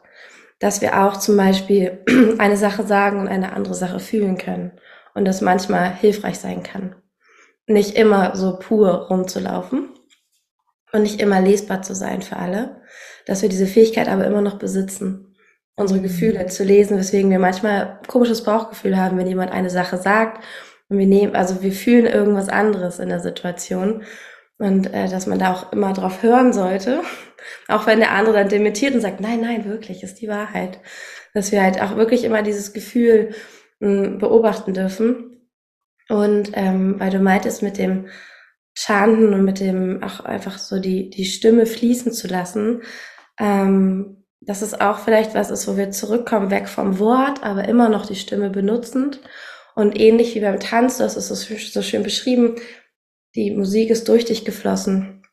dass wir auch zum Beispiel [clears throat] eine Sache sagen und eine andere Sache fühlen können und das manchmal hilfreich sein kann. Nicht immer so pur rumzulaufen und nicht immer lesbar zu sein für alle, dass wir diese Fähigkeit aber immer noch besitzen, unsere. Gefühle zu lesen, weswegen wir manchmal komisches Bauchgefühl haben, wenn jemand eine Sache sagt und wir nehmen, also wir fühlen irgendwas anderes in der Situation und äh, dass man da auch immer drauf hören sollte, [laughs] auch wenn der andere dann dementiert und sagt, nein, nein, wirklich, ist die Wahrheit. Dass wir halt auch wirklich immer dieses Gefühl mh, hm, beobachten dürfen. Und ähm, weil du meintest, mit dem Chanten und mit dem auch einfach so die, die Stimme fließen zu lassen, ähm, dass es auch vielleicht was ist, wo wir zurückkommen, weg vom Wort, aber immer noch die Stimme benutzend. Und ähnlich wie beim Tanz, das ist so, so schön beschrieben, die Musik ist durch dich geflossen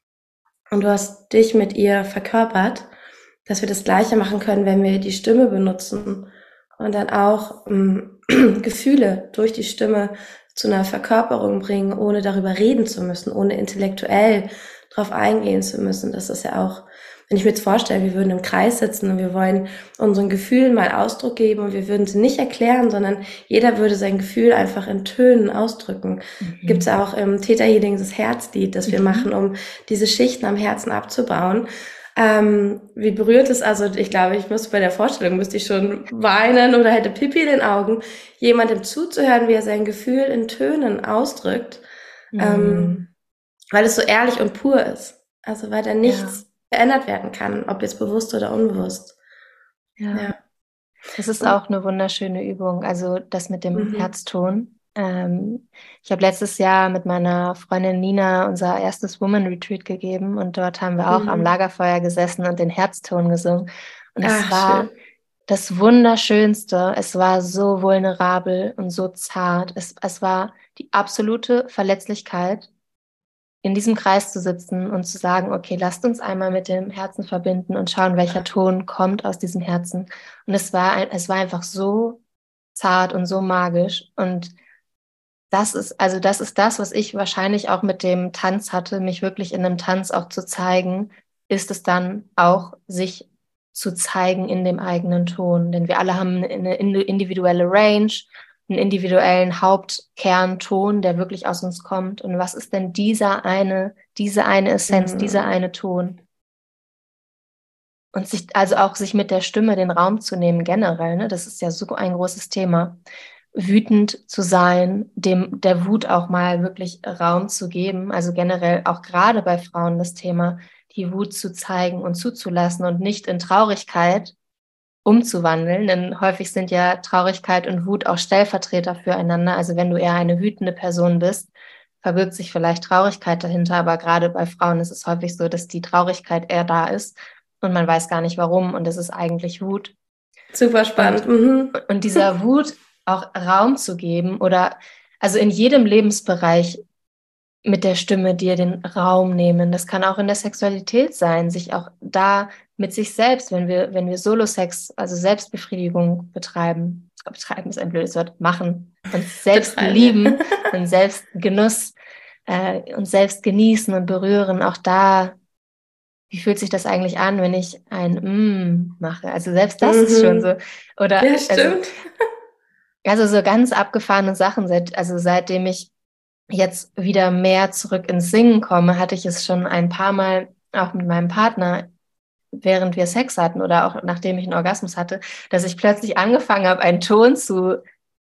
und du hast dich mit ihr verkörpert, dass wir das Gleiche machen können, wenn wir die Stimme benutzen und dann auch ähm, [clears throat] Gefühle durch die Stimme zu einer Verkörperung bringen, ohne darüber reden zu müssen, ohne intellektuell drauf eingehen zu müssen. Das ist ja auch wenn ich mir jetzt vorstelle, wir würden im Kreis sitzen und wir wollen unseren Gefühlen mal Ausdruck geben und wir würden sie nicht erklären, sondern jeder würde sein Gefühl einfach in Tönen ausdrücken. Mhm. Gibt es auch im Theta Healing das Herzlied, das wir mhm. machen, um diese Schichten am Herzen abzubauen. Ähm, wie berührt es, also ich glaube, ich müsste bei der Vorstellung, müsste ich schon weinen oder hätte Pipi in den Augen, jemandem zuzuhören, wie er sein Gefühl in Tönen ausdrückt, mhm. ähm, weil es so ehrlich und pur ist. Also weil da nichts verändert werden kann, ob jetzt bewusst oder unbewusst. Ja. ja. Das ist auch eine wunderschöne Übung. Also das mit dem mhm. Herzton. ähm, ich habe letztes Jahr mit meiner Freundin Nina unser erstes Woman Retreat gegeben und dort haben wir auch mhm. am Lagerfeuer gesessen und den Herzton gesungen. Und es Ach, war schön. das Wunderschönste. Es war so vulnerabel und so zart. Es, es war die absolute Verletzlichkeit, in diesem Kreis zu sitzen und zu sagen, okay, lasst uns einmal mit dem Herzen verbinden und schauen, welcher Ton kommt aus diesem Herzen. Und es war, es war einfach so zart und so magisch. Und das ist, also das ist das, was ich wahrscheinlich auch mit dem Tanz hatte, mich wirklich in einem Tanz auch zu zeigen, ist es dann auch, sich zu zeigen in dem eigenen Ton. Denn wir alle haben eine individuelle Range, einen individuellen Hauptkernton, der wirklich aus uns kommt. Und was ist denn dieser eine, diese eine Essenz, mhm. dieser eine Ton? Und sich, also auch sich mit der Stimme den Raum zu nehmen, generell, ne? das ist ja so ein großes Thema. Wütend zu sein, dem, der Wut auch mal wirklich Raum zu geben. Also generell auch gerade bei Frauen das Thema, die Wut zu zeigen und zuzulassen und nicht in Traurigkeit umzuwandeln. Denn häufig sind ja Traurigkeit und Wut auch Stellvertreter füreinander. Also wenn du eher eine wütende Person bist, verbirgt sich vielleicht Traurigkeit dahinter. Aber gerade bei Frauen ist es häufig so, dass die Traurigkeit eher da ist und man weiß gar nicht warum. Und es ist eigentlich Wut. Super spannend. Und, mhm. und dieser [laughs] Wut auch Raum zu geben oder also in jedem Lebensbereich mit der Stimme dir den Raum nehmen. Das kann auch in der Sexualität sein, sich auch da mit sich selbst, wenn wir, wenn wir Solo-Sex, also Selbstbefriedigung betreiben, betreiben ist ein blödes Wort, machen, uns [laughs] selbst lieben [laughs] und selbst Genuss, äh, uns selbst genießen und berühren, auch da, wie fühlt sich das eigentlich an, wenn ich ein Mm mache? Also selbst das mhm. ist schon mhm. so. Oder, ja, stimmt. Also, [laughs] also so ganz abgefahrene Sachen, seit, also seitdem ich jetzt wieder mehr zurück ins Singen komme, hatte ich es schon ein paar Mal auch mit meinem Partner während wir Sex hatten oder auch nachdem ich einen Orgasmus hatte, dass ich plötzlich angefangen habe, einen Ton zu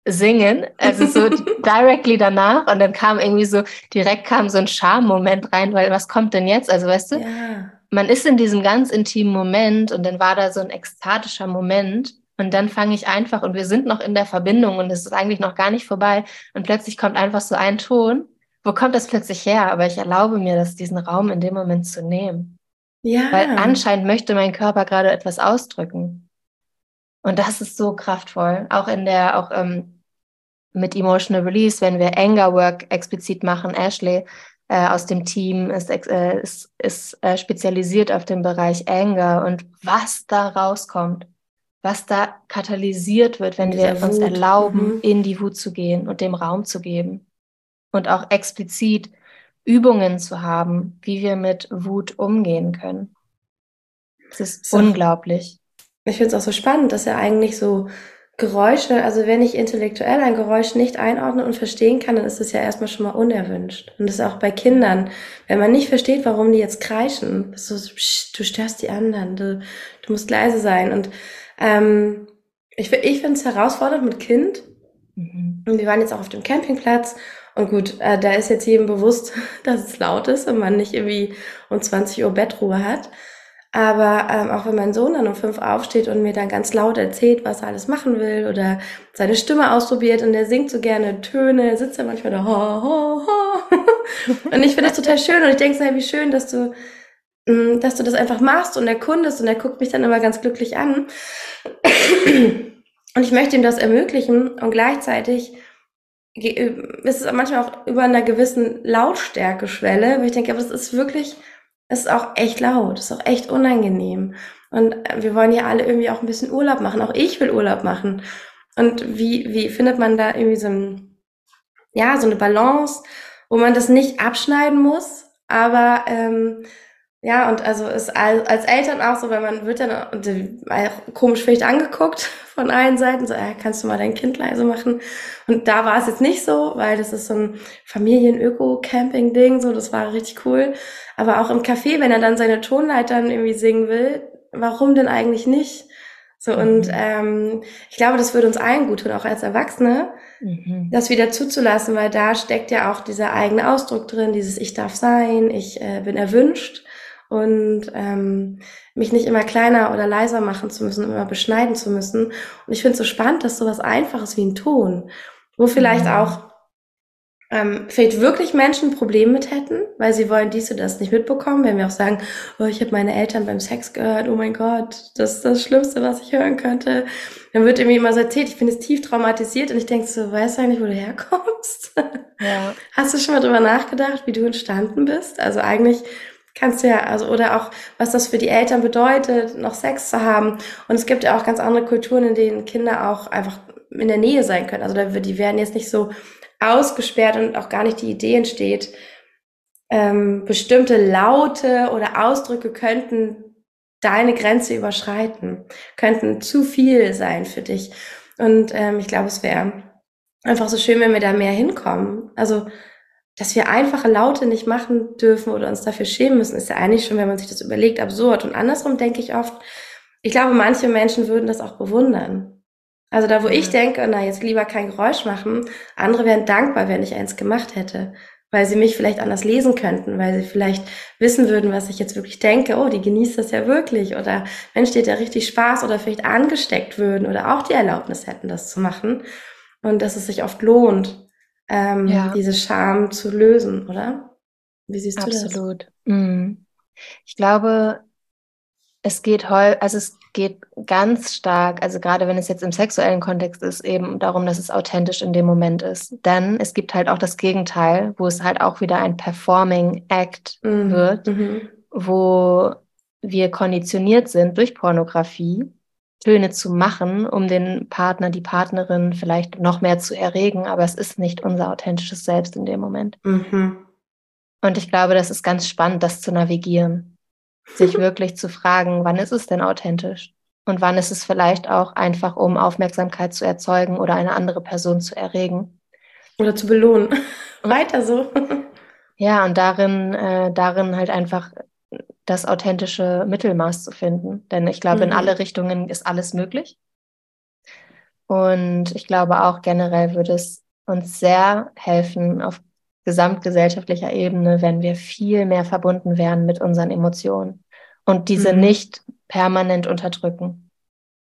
singen, also so [laughs] directly danach und dann kam irgendwie so, direkt kam so ein Charme-Moment rein, weil was kommt denn jetzt? Also weißt du, ja. man ist in diesem ganz intimen Moment und dann war da so ein ekstatischer Moment und dann fange ich einfach und wir sind noch in der Verbindung und es ist eigentlich noch gar nicht vorbei und plötzlich kommt einfach so ein Ton. Wo kommt das plötzlich her? Aber ich erlaube mir, das diesen Raum in dem Moment zu nehmen. Ja. Weil anscheinend möchte mein Körper gerade etwas ausdrücken. Und das ist so kraftvoll. Auch in der, auch ähm, mit Emotional Release, wenn wir Anger Work explizit machen, Ashley äh, aus dem Team ist, äh, ist, ist äh, spezialisiert auf den Bereich Anger und was da rauskommt, was da katalysiert wird, wenn wir uns erlauben, mhm. in die Wut zu gehen und dem Raum zu geben. Und auch explizit Übungen zu haben, wie wir mit Wut umgehen können. Das ist so, unglaublich. Ich finde es auch so spannend, dass er eigentlich so Geräusche, also wenn ich intellektuell ein Geräusch nicht einordnen und verstehen kann, dann ist es ja erstmal schon mal unerwünscht. Und das ist auch bei Kindern. Wenn man nicht versteht, warum die jetzt kreischen, ist so, psch, du störst die anderen, du, du musst leise sein. Und ähm, ich, ich finde es herausfordernd mit Kind. Mhm. Und wir waren jetzt auch auf dem Campingplatz und gut, äh, da ist jetzt jedem bewusst, [laughs] dass es laut ist und man nicht irgendwie um 20 Uhr Bettruhe hat. Aber ähm, auch wenn mein Sohn dann um fünf aufsteht und mir dann ganz laut erzählt, was er alles machen will oder seine Stimme ausprobiert und er singt so gerne Töne, sitzt er manchmal da, ho, ho, ho. [laughs] und ich finde das total schön und ich denke so, hey, wie schön, dass du, mh, mm, dass du das einfach machst und erkundest und er guckt mich dann immer ganz glücklich an. Und ich möchte ihm das ermöglichen und gleichzeitig ist es manchmal auch über einer gewissen Lautstärke-Schwelle, wo ich denke, aber das ist wirklich, es ist auch echt laut, es ist auch echt unangenehm. Und äh, wir wollen ja alle irgendwie auch ein bisschen Urlaub machen. Auch ich will Urlaub machen. Und wie, wie findet man da irgendwie so ein, ja, so eine Balance, wo man das nicht abschneiden muss, aber ähm, ja, und also ist als Eltern auch so, weil man wird dann äh, komisch vielleicht angeguckt [laughs] von allen Seiten, so, äh, kannst du mal dein Kind leise machen? Und da war es jetzt nicht so, weil das ist so ein Familien-Öko-Camping-Ding, so, das war richtig cool. Aber auch im Café, wenn er dann seine Tonleitern irgendwie singen will, warum denn eigentlich nicht? So, mhm. und ähm, ich glaube, das würde uns allen gut tun, auch als Erwachsene, mhm. das wieder zuzulassen, weil da steckt ja auch dieser eigene Ausdruck drin, dieses Ich darf sein, ich äh, bin erwünscht und ähm, mich nicht immer kleiner oder leiser machen zu müssen, immer beschneiden zu müssen. Und ich finde es so spannend, dass sowas Einfaches wie ein Ton, wo vielleicht mhm. auch ähm, vielleicht wirklich Menschen ein Problem mit hätten, weil sie wollen dies oder das nicht mitbekommen, wenn wir auch sagen, oh, ich habe meine Eltern beim Sex gehört, oh mein Gott, das ist das Schlimmste, was ich hören könnte. Dann wird irgendwie immer so erzählt, ich bin jetzt tief traumatisiert und ich denke so, weißt du eigentlich, wo du herkommst? Ja. Hast du schon mal drüber nachgedacht, wie du entstanden bist? Also eigentlich kannst du ja, also, oder auch, was das für die Eltern bedeutet, noch Sex zu haben. Und es gibt ja auch ganz andere Kulturen, in denen Kinder auch einfach in der Nähe sein können. Also die werden jetzt nicht so ausgesperrt und auch gar nicht die Idee entsteht, ähm, bestimmte Laute oder Ausdrücke könnten deine Grenze überschreiten, könnten zu viel sein für dich. Und ähm, ich glaube, es wäre einfach so schön, wenn wir da mehr hinkommen. Also, dass wir einfache Laute nicht machen dürfen oder uns dafür schämen müssen, ist ja eigentlich schon, wenn man sich das überlegt, absurd. Und andersrum denke ich oft, ich glaube, manche Menschen würden das auch bewundern. Also da, wo ich denke, na, jetzt lieber kein Geräusch machen, andere wären dankbar, wenn ich eins gemacht hätte, weil sie mich vielleicht anders lesen könnten, weil sie vielleicht wissen würden, was ich jetzt wirklich denke. Oh, die genießt das ja wirklich. Oder Mensch, steht ja richtig Spaß oder vielleicht angesteckt würden oder auch die Erlaubnis hätten, das zu machen. Und dass es sich oft lohnt, ähm, ja. diese Scham zu lösen, oder? Wie siehst du Absolut. das? Absolut. Mhm. Ich glaube, es geht heu, also es geht ganz stark, also gerade wenn es jetzt im sexuellen Kontext ist, eben darum, dass es authentisch in dem Moment ist. Denn es gibt halt auch das Gegenteil, wo es halt auch wieder ein Performing Act mhm. wird, mhm. wo wir konditioniert sind durch Pornografie, Töne zu machen, um den Partner, die Partnerin vielleicht noch mehr zu erregen, aber es ist nicht unser authentisches Selbst in dem Moment. Mhm. Und ich glaube, das ist ganz spannend, das zu navigieren sich [laughs] wirklich zu fragen, wann ist es denn authentisch? Und wann ist es vielleicht auch einfach, um Aufmerksamkeit zu erzeugen oder eine andere Person zu erregen? Oder zu belohnen. Weiter so. Ja, und darin, äh, darin halt einfach das authentische Mittelmaß zu finden. Denn ich glaube, mhm. in alle Richtungen ist alles möglich. Und ich glaube auch generell würde es uns sehr helfen, auf gesamtgesellschaftlicher Ebene, wenn wir viel mehr verbunden wären mit unseren Emotionen und diese mhm. nicht permanent unterdrücken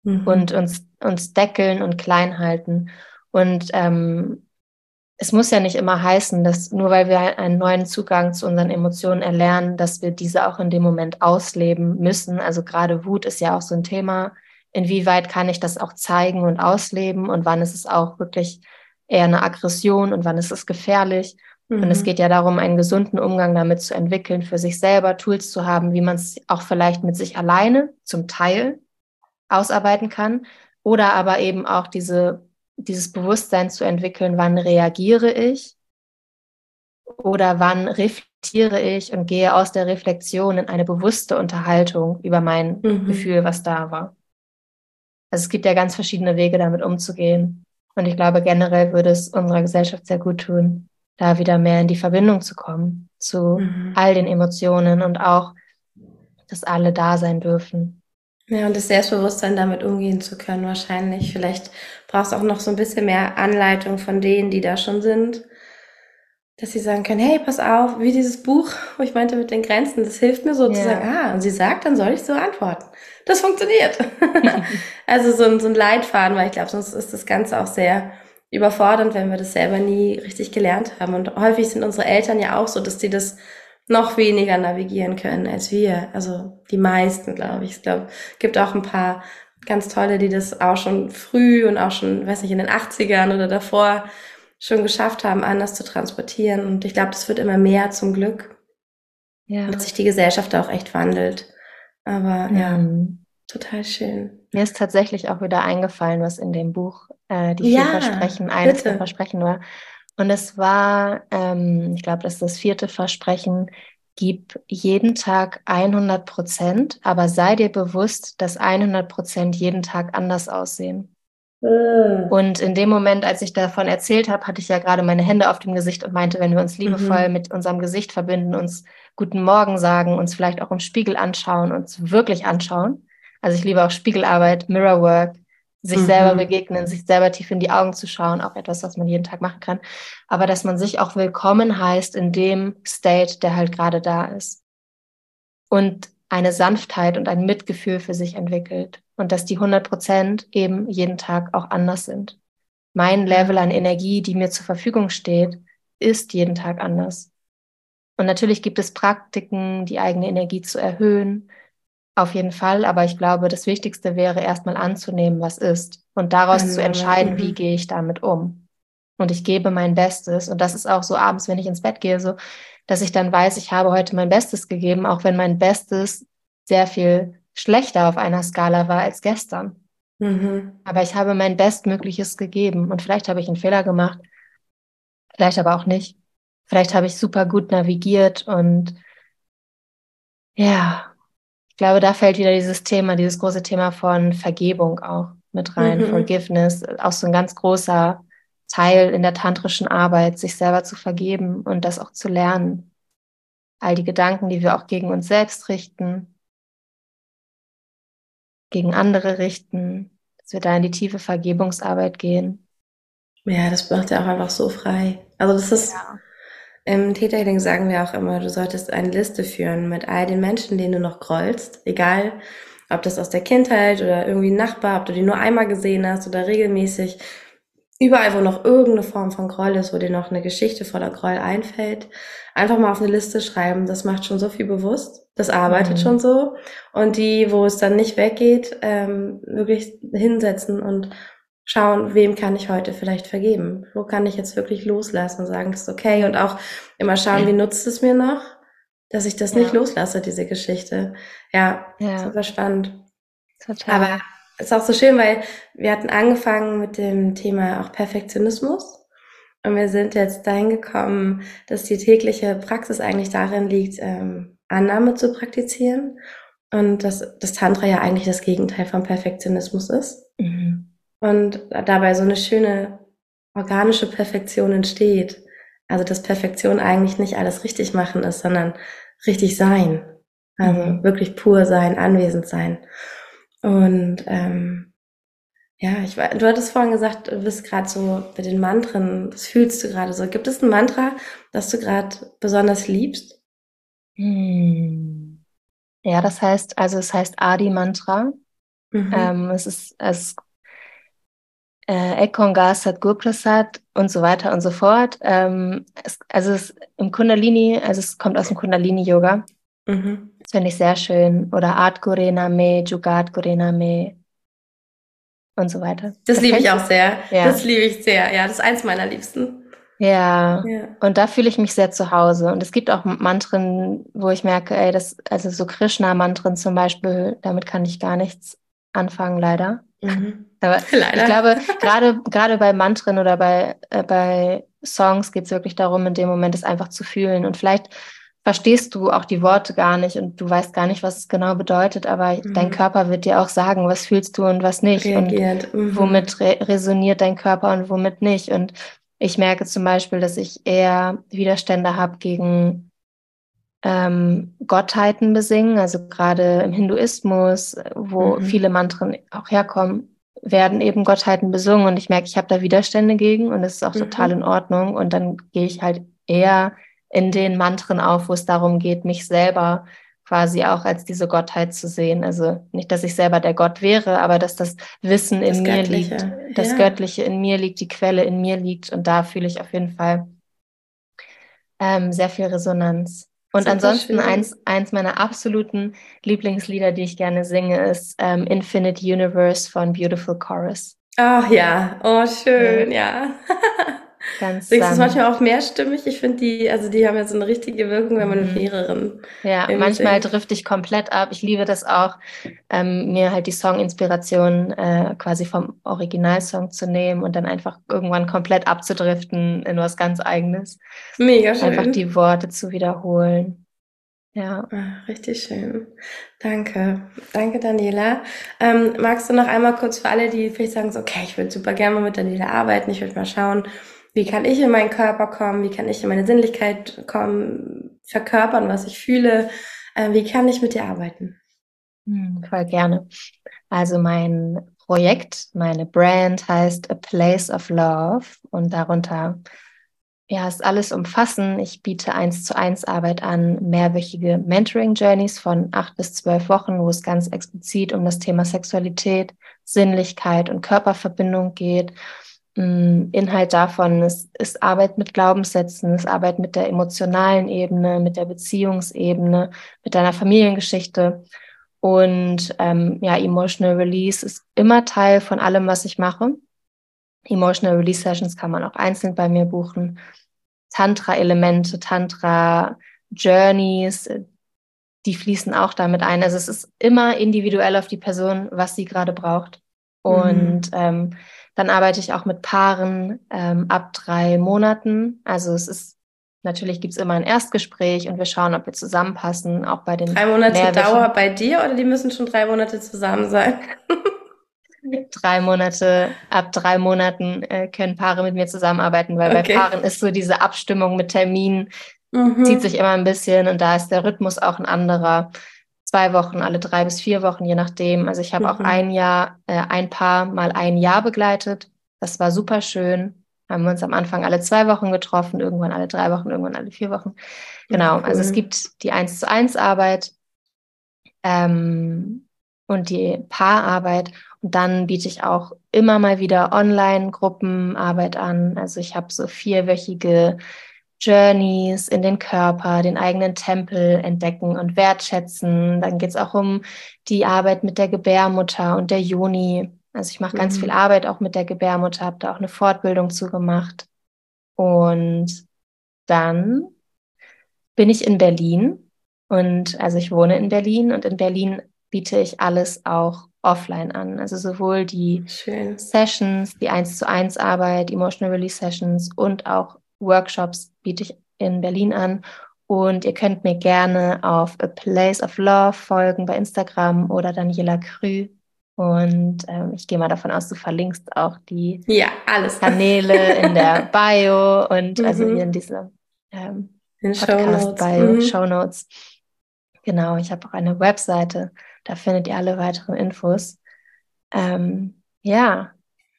mhm. und uns, uns deckeln und klein halten. Und ähm, es muss ja nicht immer heißen, dass nur weil wir einen neuen Zugang zu unseren Emotionen erlernen, dass wir diese auch in dem Moment ausleben müssen. Also gerade Wut ist ja auch so ein Thema. Inwieweit kann ich das auch zeigen und ausleben und wann ist es auch wirklich eher eine Aggression und wann ist es gefährlich? Mhm. Und es mhm. geht ja darum, einen gesunden Umgang damit zu entwickeln, für sich selber Tools zu haben, wie man es auch vielleicht mit sich alleine zum Teil ausarbeiten kann oder aber eben auch diese, dieses Bewusstsein zu entwickeln, wann reagiere ich oder wann reflektiere ich und gehe aus der Reflexion in eine bewusste Unterhaltung über mein mhm. Gefühl, was da war. Also es gibt ja ganz verschiedene Wege, damit umzugehen. Und ich glaube, generell würde es unserer Gesellschaft sehr gut tun, da wieder mehr in die Verbindung zu kommen zu mhm. all den Emotionen und auch, dass alle da sein dürfen. Ja, und das Selbstbewusstsein damit umgehen zu können, wahrscheinlich. Vielleicht brauchst du auch noch so ein bisschen mehr Anleitung von denen, die da schon sind, dass sie sagen können, hey, pass auf, wie dieses Buch, wo ich meinte mit den Grenzen, das hilft mir so ja. zu sagen, ah, und sie sagt, dann soll ich so antworten. Das funktioniert. [laughs] also so ein, so ein Leitfaden, weil ich glaube, sonst ist das Ganze auch sehr überfordernd, wenn wir das selber nie richtig gelernt haben. Und häufig sind unsere Eltern ja auch so, dass die das noch weniger navigieren können als wir. Also die meisten, glaube ich. Ich glaube, gibt auch ein paar ganz tolle, die das auch schon früh und auch schon, weiß nicht, in den 80ern oder davor schon geschafft haben, anders zu transportieren. Und ich glaube, das wird immer mehr zum Glück. Ja. Dass sich die Gesellschaft auch echt wandelt. Aber mhm. ja, total schön. Mir ist tatsächlich auch wieder eingefallen, was in dem Buch äh, die vier ja, Versprechen, eines der Versprechen war. Und es war, ähm, ich glaube, das ist das vierte Versprechen, gib jeden Tag 100 Prozent, aber sei dir bewusst, dass 100 Prozent jeden Tag anders aussehen. Mhm. Und in dem Moment, als ich davon erzählt habe, hatte ich ja gerade meine Hände auf dem Gesicht und meinte, wenn wir uns liebevoll mhm. mit unserem Gesicht verbinden, uns guten Morgen sagen, uns vielleicht auch im Spiegel anschauen, uns wirklich anschauen. Also ich liebe auch Spiegelarbeit, Mirrorwork, sich mhm. selber begegnen, sich selber tief in die Augen zu schauen, auch etwas, was man jeden Tag machen kann. Aber dass man sich auch willkommen heißt in dem State, der halt gerade da ist. Und eine Sanftheit und ein Mitgefühl für sich entwickelt. Und dass die 100 Prozent eben jeden Tag auch anders sind. Mein Level an Energie, die mir zur Verfügung steht, ist jeden Tag anders. Und natürlich gibt es Praktiken, die eigene Energie zu erhöhen. Auf jeden Fall. Aber ich glaube, das Wichtigste wäre erstmal anzunehmen, was ist und daraus zu entscheiden, wie mhm. gehe ich damit um. Und ich gebe mein Bestes. Und das ist auch so abends, wenn ich ins Bett gehe, so, dass ich dann weiß, ich habe heute mein Bestes gegeben, auch wenn mein Bestes sehr viel schlechter auf einer Skala war als gestern. Mhm. Aber ich habe mein Bestmögliches gegeben. Und vielleicht habe ich einen Fehler gemacht, vielleicht aber auch nicht. Vielleicht habe ich super gut navigiert und ja, ich glaube, da fällt wieder dieses Thema, dieses große Thema von Vergebung auch mit rein. Mhm. Forgiveness, auch so ein ganz großer Teil in der tantrischen Arbeit, sich selber zu vergeben und das auch zu lernen. All die Gedanken, die wir auch gegen uns selbst richten, gegen andere richten, dass wir da in die tiefe Vergebungsarbeit gehen. Ja, das macht ja auch einfach so frei. Also das ist, ja. Im Täterhealing sagen wir auch immer, du solltest eine Liste führen mit all den Menschen, denen du noch grollst, egal ob das aus der Kindheit oder irgendwie ein Nachbar, ob du die nur einmal gesehen hast oder regelmäßig, überall, wo noch irgendeine Form von Groll ist, wo dir noch eine Geschichte voller Groll einfällt, einfach mal auf eine Liste schreiben. Das macht schon so viel bewusst. Das arbeitet mhm. schon so. Und die, wo es dann nicht weggeht, ähm, wirklich hinsetzen und schauen, wem kann ich heute vielleicht vergeben? Wo kann ich jetzt wirklich loslassen und sagen, das ist okay? Und auch immer schauen, wie nutzt es mir noch, dass ich das ja. nicht loslasse, diese Geschichte. Ja, ja. super spannend. Total. Aber es ist auch so schön, weil wir hatten angefangen mit dem Thema auch Perfektionismus. Und wir sind jetzt dahin gekommen, dass die tägliche Praxis eigentlich darin liegt, ähm, Annahme zu praktizieren. Und dass das Tantra ja eigentlich das Gegenteil von Perfektionismus ist. Mhm und dabei so eine schöne organische Perfektion entsteht. Also dass Perfektion eigentlich nicht alles richtig machen ist, sondern richtig sein. Also mhm. wirklich pur sein, anwesend sein. Und ähm, ja, ich war, du hattest vorhin gesagt, du bist gerade so mit den Mantren, das fühlst du gerade so. Gibt es ein Mantra, das du gerade besonders liebst? Hm. Ja, das heißt, also es heißt Adi Mantra. Mhm. Ähm, es ist, es äh, Ekongar, Sadhguru Prasad und so weiter und so fort. Ähm, es, also es, im Kundalini, also es kommt aus dem Kundalini-Yoga. Mhm. Das finde ich sehr schön. Oder Art Gurena Me, Jugat Gurena Me und so weiter. Das, das liebe ich auch sehr. Ja. Das liebe ich sehr. Ja, das ist eins meiner Liebsten. Ja. ja. Und da fühle ich mich sehr zu Hause. Und es gibt auch Mantren, wo ich merke, ey, das, also so Krishna-Mantren zum Beispiel, damit kann ich gar nichts anfangen, leider. Mhm. Aber [laughs] Leider. ich glaube, gerade, gerade bei Mantren oder bei, äh, bei Songs geht es wirklich darum, in dem Moment es einfach zu fühlen. Und vielleicht verstehst du auch die Worte gar nicht und du weißt gar nicht, was es genau bedeutet, aber mhm. dein Körper wird dir auch sagen, was fühlst du und was nicht. Reagiert. Und mhm. womit re resoniert dein Körper und womit nicht. Und ich merke zum Beispiel, dass ich eher Widerstände habe gegen ähm, Gottheiten besingen, also gerade im Hinduismus, wo mhm. viele Mantren auch herkommen, werden eben Gottheiten besungen und ich merke, ich habe da Widerstände gegen und das ist auch mhm. total in Ordnung und dann gehe ich halt eher in den Mantren auf, wo es darum geht, mich selber quasi auch als diese Gottheit zu sehen. Also nicht, dass ich selber der Gott wäre, aber dass das Wissen das in Göttliche. mir liegt, das ja. Göttliche in mir liegt, die Quelle in mir liegt und da fühle ich auf jeden Fall ähm, sehr viel Resonanz. Und ansonsten eins, eins meiner absoluten Lieblingslieder, die ich gerne singe, ist ähm, Infinite Universe von Beautiful Chorus. Ach ja, oh schön, ja. ja. [laughs] Ganz Singst du es manchmal auch mehrstimmig? Ich finde die, also die haben ja so eine richtige Wirkung, wenn man mit mhm. mehreren. Ja, manchmal drifte ich komplett ab. Ich liebe das auch, ähm, mir halt die Song-Inspiration äh, quasi vom Originalsong zu nehmen und dann einfach irgendwann komplett abzudriften in was ganz Eigenes. Mega schön. Einfach die Worte zu wiederholen. Ja. Ach, richtig schön. Danke. Danke, Daniela. Ähm, magst du noch einmal kurz für alle, die vielleicht sagen, so, okay, ich würde super gerne mal mit Daniela arbeiten, ich würde mal schauen, wie kann ich in meinen Körper kommen, wie kann ich in meine Sinnlichkeit kommen, verkörpern, was ich fühle, äh, wie kann ich mit dir arbeiten? Hm, voll gerne. Also mein Projekt, meine Brand heißt A Place of Love und darunter ja, ist alles umfassen. Ich biete eins zu eins Arbeit an, mehrwöchige Mentoring Journeys von acht bis zwölf Wochen, wo es ganz explizit um das Thema Sexualität, Sinnlichkeit und Körperverbindung geht Inhalt davon ist, ist Arbeit mit Glaubenssätzen, ist Arbeit mit der emotionalen Ebene, mit der Beziehungsebene, mit deiner Familiengeschichte. Und ähm, ja, Emotional Release ist immer Teil von allem, was ich mache. Emotional Release Sessions kann man auch einzeln bei mir buchen. Tantra-Elemente, Tantra-Journeys, die fließen auch damit ein. Also es ist immer individuell auf die Person, was sie gerade braucht. Und mhm. ähm, dann arbeite ich auch mit Paaren ähm, ab drei Monaten. Also es ist natürlich gibt's immer ein Erstgespräch und wir schauen, ob wir zusammenpassen, auch bei den drei Monate Dauer bei dir oder die müssen schon drei Monate zusammen sein. [laughs] drei Monate, ab drei Monaten äh, können Paare mit mir zusammenarbeiten, weil okay. bei Paaren ist so diese Abstimmung mit Terminen, mhm. zieht sich immer ein bisschen und da ist der Rhythmus auch ein anderer. Zwei Wochen, alle drei bis vier Wochen, je nachdem. Also ich habe mhm. auch ein Jahr, äh, ein Paar mal ein Jahr begleitet. Das war super schön. Haben wir uns am Anfang alle zwei Wochen getroffen, irgendwann alle drei Wochen, irgendwann alle vier Wochen. Genau. Cool. Also es gibt die eins zu eins Arbeit ähm, und die Paararbeit. Und dann biete ich auch immer mal wieder Online-Gruppenarbeit an. Also ich habe so vierwöchige Journeys in den Körper, den eigenen Tempel entdecken und wertschätzen. Dann geht es auch um die Arbeit mit der Gebärmutter und der Joni. Also ich mache mhm. ganz viel Arbeit auch mit der Gebärmutter, habe da auch eine Fortbildung zu gemacht. Und dann bin ich in Berlin und also ich wohne in Berlin und in Berlin biete ich alles auch offline an. Also sowohl die Schön. Sessions, die 1 zu 1 Arbeit, Emotional Release Sessions und auch Workshops biete ich in Berlin an. Und ihr könnt mir gerne auf A Place of Love folgen bei Instagram oder Daniela Krü. Und ähm, ich gehe mal davon aus, du verlinkst auch die ja. Kanäle in der [laughs] Bio und mhm. also hier in dieser ähm, Podcast-Bio, mhm. Show Notes. Genau, ich habe auch eine Webseite, da findet ihr alle weiteren Infos. Ähm, ja,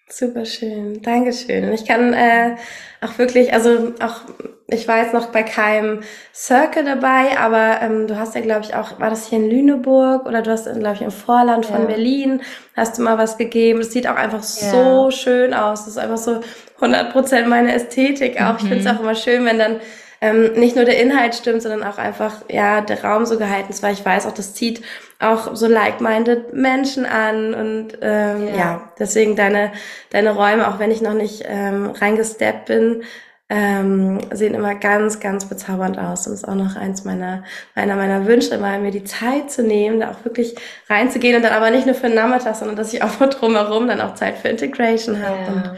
Super schön, Dankeschön. Und ich kann äh, auch wirklich, also auch, ich war jetzt noch bei keinem Circle dabei, aber ähm, du hast ja, glaube ich, auch, war das hier in Lüneburg oder du hast, glaube ich, im Vorland ja. von Berlin, hast du mal was gegeben. Das sieht auch einfach ja. so schön aus. Das ist einfach so 100 Prozent meine Ästhetik auch. Mhm. Ich finde es auch immer schön, wenn dann ähm, nicht nur der Inhalt stimmt, sondern auch einfach, ja, der Raum so gehalten ist, weil ich weiß auch, das zieht auch so like-minded Menschen an und ähm, ja. ja. deswegen deine, deine Räume, auch wenn ich noch nicht ähm, reingesteppt bin, ähm, sehen immer ganz, ganz bezaubernd aus. Und ist auch noch eins meiner, meiner, meiner Wünsche, immer mir die Zeit zu nehmen, da auch wirklich reinzugehen und dann aber nicht nur für einen Nachmittag, sondern dass ich auch drumherum dann auch Zeit für Integration habe. Ja. Und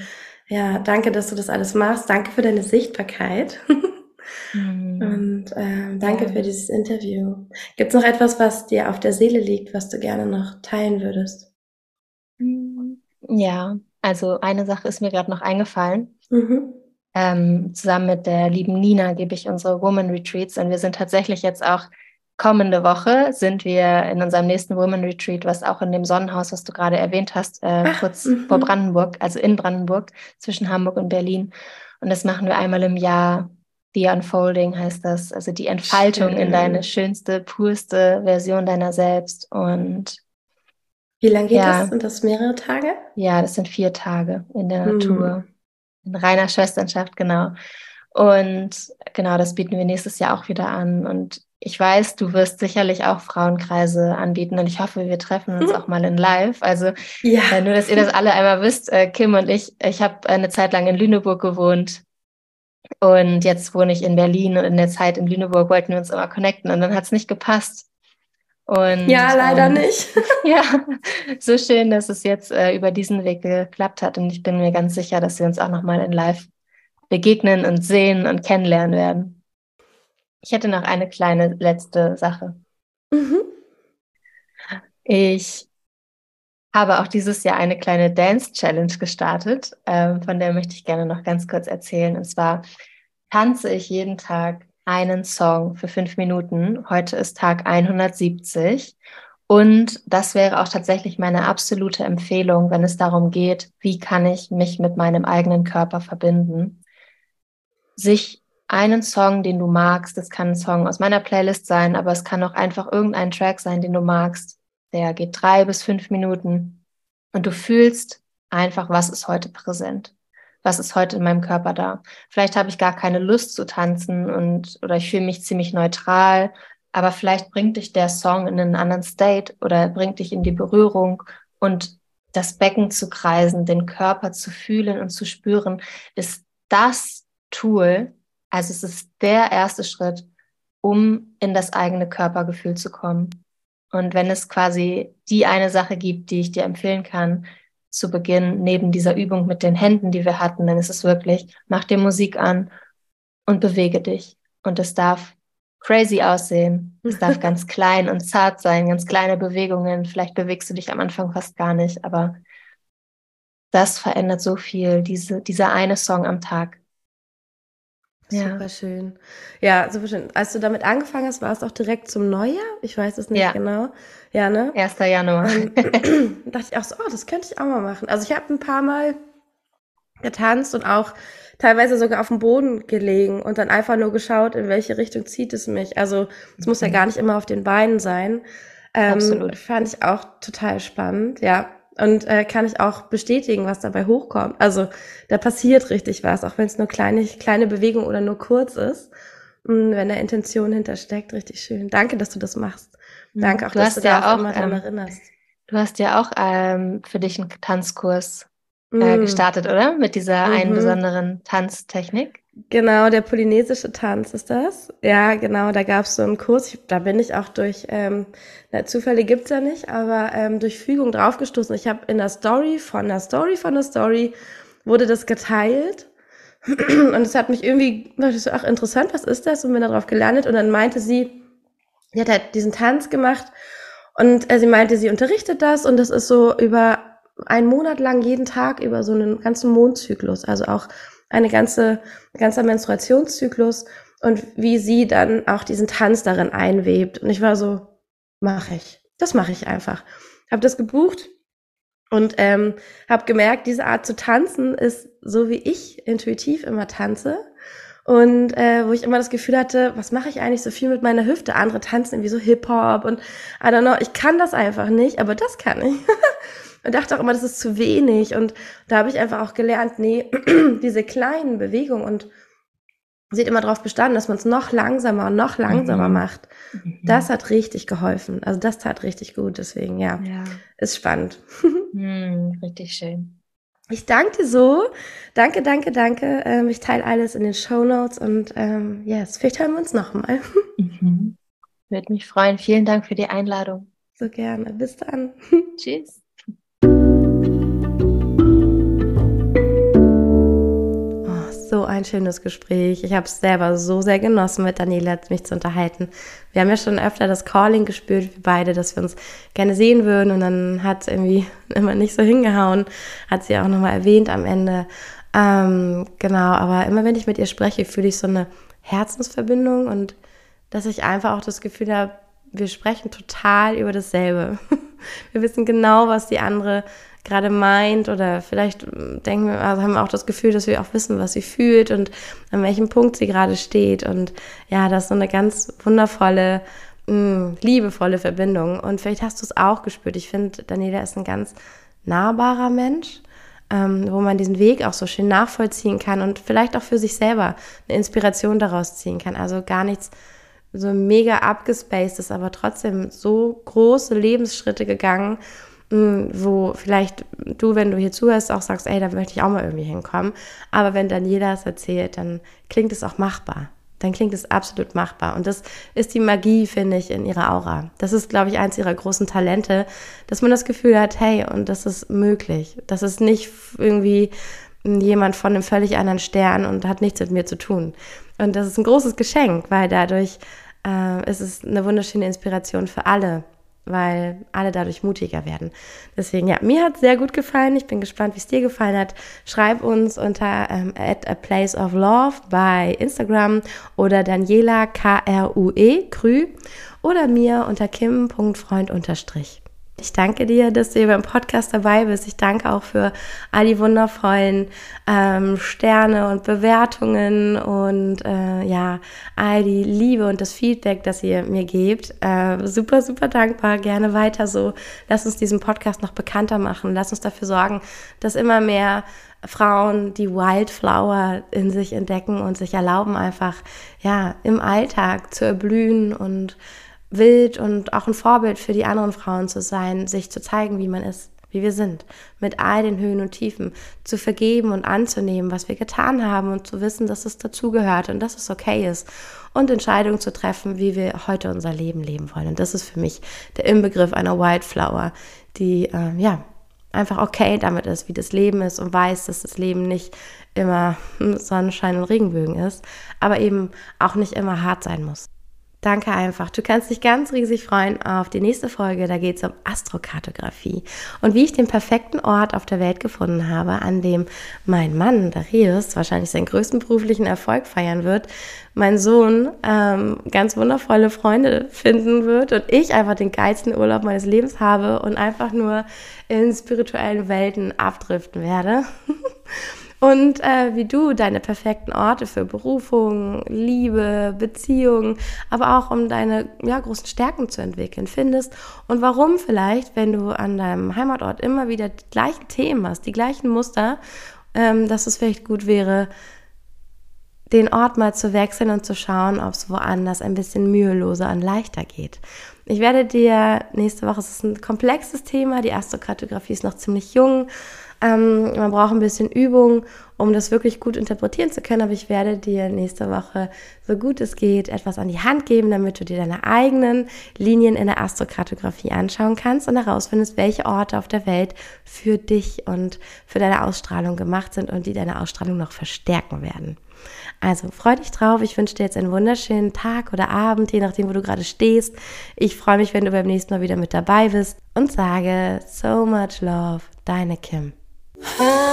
ja, danke, dass du das alles machst. Danke für deine Sichtbarkeit. [laughs] Mhm. Und äh, danke für dieses Interview. Gibt es noch etwas, was dir auf der Seele liegt, was du gerne noch teilen würdest? Mhm. Ja, also eine Sache ist mir gerade noch eingefallen. Mhm. Ähm, zusammen mit der lieben Nina gebe ich unsere Woman Retreats und wir sind tatsächlich jetzt auch kommende Woche sind wir in unserem nächsten Woman Retreat, was auch in dem Sonnenhaus, was du gerade erwähnt hast, äh, Ach, kurz -hmm. vor Brandenburg, also in Brandenburg, zwischen Hamburg und Berlin. Und das machen wir einmal im Jahr The Unfolding heißt das, also die Entfaltung Schön. in deine schönste, purste Version deiner selbst. Und wie lange geht ja, das? Sind das mehrere Tage? Ja, das sind vier Tage in der hm. Natur. In reiner Schwesternschaft, genau. Und genau, das bieten wir nächstes Jahr auch wieder an. Und ich weiß, du wirst sicherlich auch Frauenkreise anbieten und ich hoffe, wir treffen uns auch mal in Live. Also ja. äh, nur, dass ihr das alle einmal wisst, äh, Kim und ich, ich habe eine Zeit lang in Lüneburg gewohnt und jetzt wohne ich in Berlin und in der Zeit in Lüneburg wollten wir uns immer connecten und dann hat es nicht gepasst. Und, ja, leider ähm, nicht. [laughs] ja, so schön, dass es jetzt äh, über diesen Weg geklappt hat. Und ich bin mir ganz sicher, dass wir uns auch nochmal in Live begegnen und sehen und kennenlernen werden. Ich hätte noch eine kleine letzte Sache. Mhm. Ich habe auch dieses Jahr eine kleine Dance Challenge gestartet, ähm, von der möchte ich gerne noch ganz kurz erzählen. Und zwar tanze ich jeden Tag einen Song für fünf Minuten. Heute ist Tag 170. Und das wäre auch tatsächlich meine absolute Empfehlung, wenn es darum geht, wie kann ich mich mit meinem eigenen Körper verbinden. Sich einen Song, den du magst, das kann ein Song aus meiner Playlist sein, aber es kann auch einfach irgendein Track sein, den du magst, der geht drei bis fünf Minuten und du fühlst einfach, was ist heute präsent. was ist heute in meinem Körper da. Vielleicht habe ich gar keine Lust zu tanzen und oder ich fühle mich ziemlich neutral, aber vielleicht bringt dich der Song in einen anderen State oder bringt dich in die Berührung und das Becken zu kreisen, den Körper zu fühlen und zu spüren, ist das Tool, also es ist der erste Schritt, um in das eigene Körpergefühl zu kommen. Und wenn es quasi die eine Sache gibt, die ich dir empfehlen kann, zu Beginn, neben dieser Übung mit den Händen, die wir hatten, dann ist es wirklich, mach dir Musik an und bewege dich. Und es darf crazy aussehen. Es darf [laughs] ganz klein und zart sein, ganz kleine Bewegungen. Vielleicht bewegst du dich am Anfang fast gar nicht, aber das verändert so viel, diese, dieser eine Song am Tag. Ja. Super schön. Ja, super schön. Als du damit angefangen hast, war es auch direkt zum Neujahr? Ich weiß es nicht ja. genau. Ja, ne? 1. Januar. [laughs] [clears throat] Dachte ich auch so, oh, das könnte ich auch mal machen. Also ich habe ein paar Mal getanzt und auch teilweise sogar auf dem Boden gelegen und dann einfach nur geschaut, in welche Richtung zieht es mich. Also es muss ja mhm. gar nicht immer auf den Beinen sein. Ähm, Absolut. Fand ich auch total spannend, ja. Und äh, kann ich auch bestätigen, was dabei hochkommt. Also da passiert richtig was, auch wenn es nur kleine, kleine Bewegung oder nur kurz ist. Und wenn da Intention hintersteckt, richtig schön. Danke, dass du das machst. Mhm. Danke auch, du dass du da auch immer daran ähm, erinnerst. Du hast ja auch ähm, für dich einen Tanzkurs äh, mm. gestartet, oder? Mit dieser mhm. einen besonderen Tanztechnik. Genau, der polynesische Tanz ist das. Ja, genau, da gab es so einen Kurs. Ich, da bin ich auch durch, ähm, na, Zufälle gibt's ja nicht, aber ähm, durch Fügung draufgestoßen. Ich habe in der Story von der Story von der Story wurde das geteilt. [clears throat] Und es hat mich irgendwie, dachte ich so, ach interessant, was ist das? Und bin darauf gelandet. Und dann meinte sie, sie hat halt diesen Tanz gemacht und äh, sie meinte, sie unterrichtet das und das ist so über einen Monat lang jeden Tag über so einen ganzen Mondzyklus. Also auch eine ganze, ganzer Menstruationszyklus und wie sie dann auch diesen Tanz darin einwebt. Und ich war so, mache ich. Das mache ich einfach. Habe das gebucht und ähm, habe gemerkt, diese Art zu tanzen ist so, wie ich intuitiv immer tanze. Und äh, wo ich immer das Gefühl hatte, was mache ich eigentlich so viel mit meiner Hüfte? Andere tanzen irgendwie so Hip-Hop und I don't know, ich kann das einfach nicht, aber das kann ich. [laughs] und dachte auch immer, das ist zu wenig. Und da habe ich einfach auch gelernt, nee, [clears throat] diese kleinen Bewegungen und sieht immer darauf bestanden, dass man es noch langsamer und noch langsamer mhm. macht. Mhm. Das hat richtig geholfen. Also das tat richtig gut. Deswegen, ja, ja. ist spannend. [laughs] Mhm, richtig schön. Ich danke dir so. Danke, danke, danke. Ähm, ich teile alles in den Show Notes und ähm, yes, vielleicht hören wir uns nochmal. [laughs] Mhm. Würde mich freuen. Vielen Dank für die Einladung. So gerne. Bis dann. [laughs] Tschüss. So ein schönes Gespräch. Ich habe es selber so sehr genossen, mit Daniela mich zu unterhalten. Wir haben ja schon öfter das Calling gespürt, wir beide, dass wir uns gerne sehen würden. Und dann hat es irgendwie [laughs] immer nicht so hingehauen. Hat sie auch nochmal erwähnt am Ende. Ähm, genau, aber immer wenn ich mit ihr spreche, fühle ich so eine Herzensverbindung und dass ich einfach auch das Gefühl habe, wir sprechen total über dasselbe. [laughs] Wir wissen genau, was die andere gerade meint oder vielleicht denken wir, also haben wir auch das Gefühl, dass wir auch wissen, was sie fühlt und an welchem Punkt sie gerade steht. Und ja, das ist so eine ganz wundervolle, mh, mm, liebevolle Verbindung. Und vielleicht hast du es auch gespürt. Ich finde, Daniela ist ein ganz nahbarer Mensch. Ähm, wo man diesen Weg auch so schön nachvollziehen kann und vielleicht auch für sich selber eine Inspiration daraus ziehen kann. Also gar nichts so mega abgespaced ist, aber trotzdem so große Lebensschritte gegangen wo vielleicht du, wenn du hier zuhörst, auch sagst, ey, da möchte ich auch mal irgendwie hinkommen. Aber wenn Daniela es erzählt, dann klingt es auch machbar. Dann klingt es absolut machbar. Und das ist die Magie, finde ich, in ihrer Aura. Das ist, glaube ich, eins ihrer großen Talente, dass man das Gefühl hat, hey, und das ist möglich. Das ist nicht irgendwie jemand von einem völlig anderen Stern und hat nichts mit mir zu tun. Und das ist ein großes Geschenk, weil dadurch äh, ist es eine wunderschöne Inspiration für alle, weil alle dadurch mutiger werden. Deswegen, ja, mir hat es sehr gut gefallen. Ich bin gespannt, wie es dir gefallen hat. Schreib uns unter ähm, at a place of love bei Instagram oder Daniela K-R-U-E, Krü, oder mir unter kim.freund unterstrich. Ich danke dir, dass du hier beim Podcast dabei bist. Ich danke auch für all die wundervollen ähm, Sterne und Bewertungen und äh, ja, all die Liebe und das Feedback, das ihr mir gebt. Äh, super, super dankbar. Gerne weiter so. Lass uns diesen Podcast noch bekannter machen. Lass uns dafür sorgen, dass immer mehr Frauen die Wildflower in sich entdecken und sich erlauben, einfach ja im Alltag zu erblühen und wild und auch ein Vorbild für die anderen Frauen zu sein, sich zu zeigen, wie man ist, wie wir sind, mit all den Höhen und Tiefen, zu vergeben und anzunehmen, was wir getan haben und zu wissen, dass es dazugehört und dass es okay ist und Entscheidungen zu treffen, wie wir heute unser Leben leben wollen. Und das ist für mich der Inbegriff einer Wildflower, die äh, ja einfach okay damit ist, wie das Leben ist und weiß, dass das Leben nicht immer [laughs] Sonnenschein und Regenbögen ist, aber eben auch nicht immer hart sein muss. Danke einfach. Du kannst dich ganz riesig freuen auf die nächste Folge. Da geht es um Astrokartografie und wie ich den perfekten Ort auf der Welt gefunden habe, an dem mein Mann, Darius, wahrscheinlich seinen größten beruflichen Erfolg feiern wird, mein Sohn ähm, ganz wundervolle Freunde finden wird und ich einfach den geilsten Urlaub meines Lebens habe und einfach nur in spirituellen Welten abdriften werde. [laughs] und äh, wie du deine perfekten Orte für Berufung, Liebe, Beziehungen, aber auch um deine ja, großen Stärken zu entwickeln findest und warum vielleicht, wenn du an deinem Heimatort immer wieder die gleichen Themen hast, die gleichen Muster, ähm, dass es vielleicht gut wäre, den Ort mal zu wechseln und zu schauen, ob es woanders ein bisschen müheloser und leichter geht. Ich werde dir nächste Woche, es ist ein komplexes Thema, die Astrokartografie ist noch ziemlich jung, ähm, man braucht ein bisschen Übung, um das wirklich gut interpretieren zu können, aber ich werde dir nächste Woche, so gut es geht, etwas an die Hand geben, damit du dir deine eigenen Linien in der Astrokartografie anschauen kannst und herausfindest, welche Orte auf der Welt für dich und für deine Ausstrahlung gemacht sind und die deine Ausstrahlung noch verstärken werden. Also freu dich drauf. Ich wünsche dir jetzt einen wunderschönen Tag oder Abend, je nachdem, wo du gerade stehst. Ich freue mich, wenn du beim nächsten Mal wieder mit dabei bist und sage so much love, deine Kim. Ah.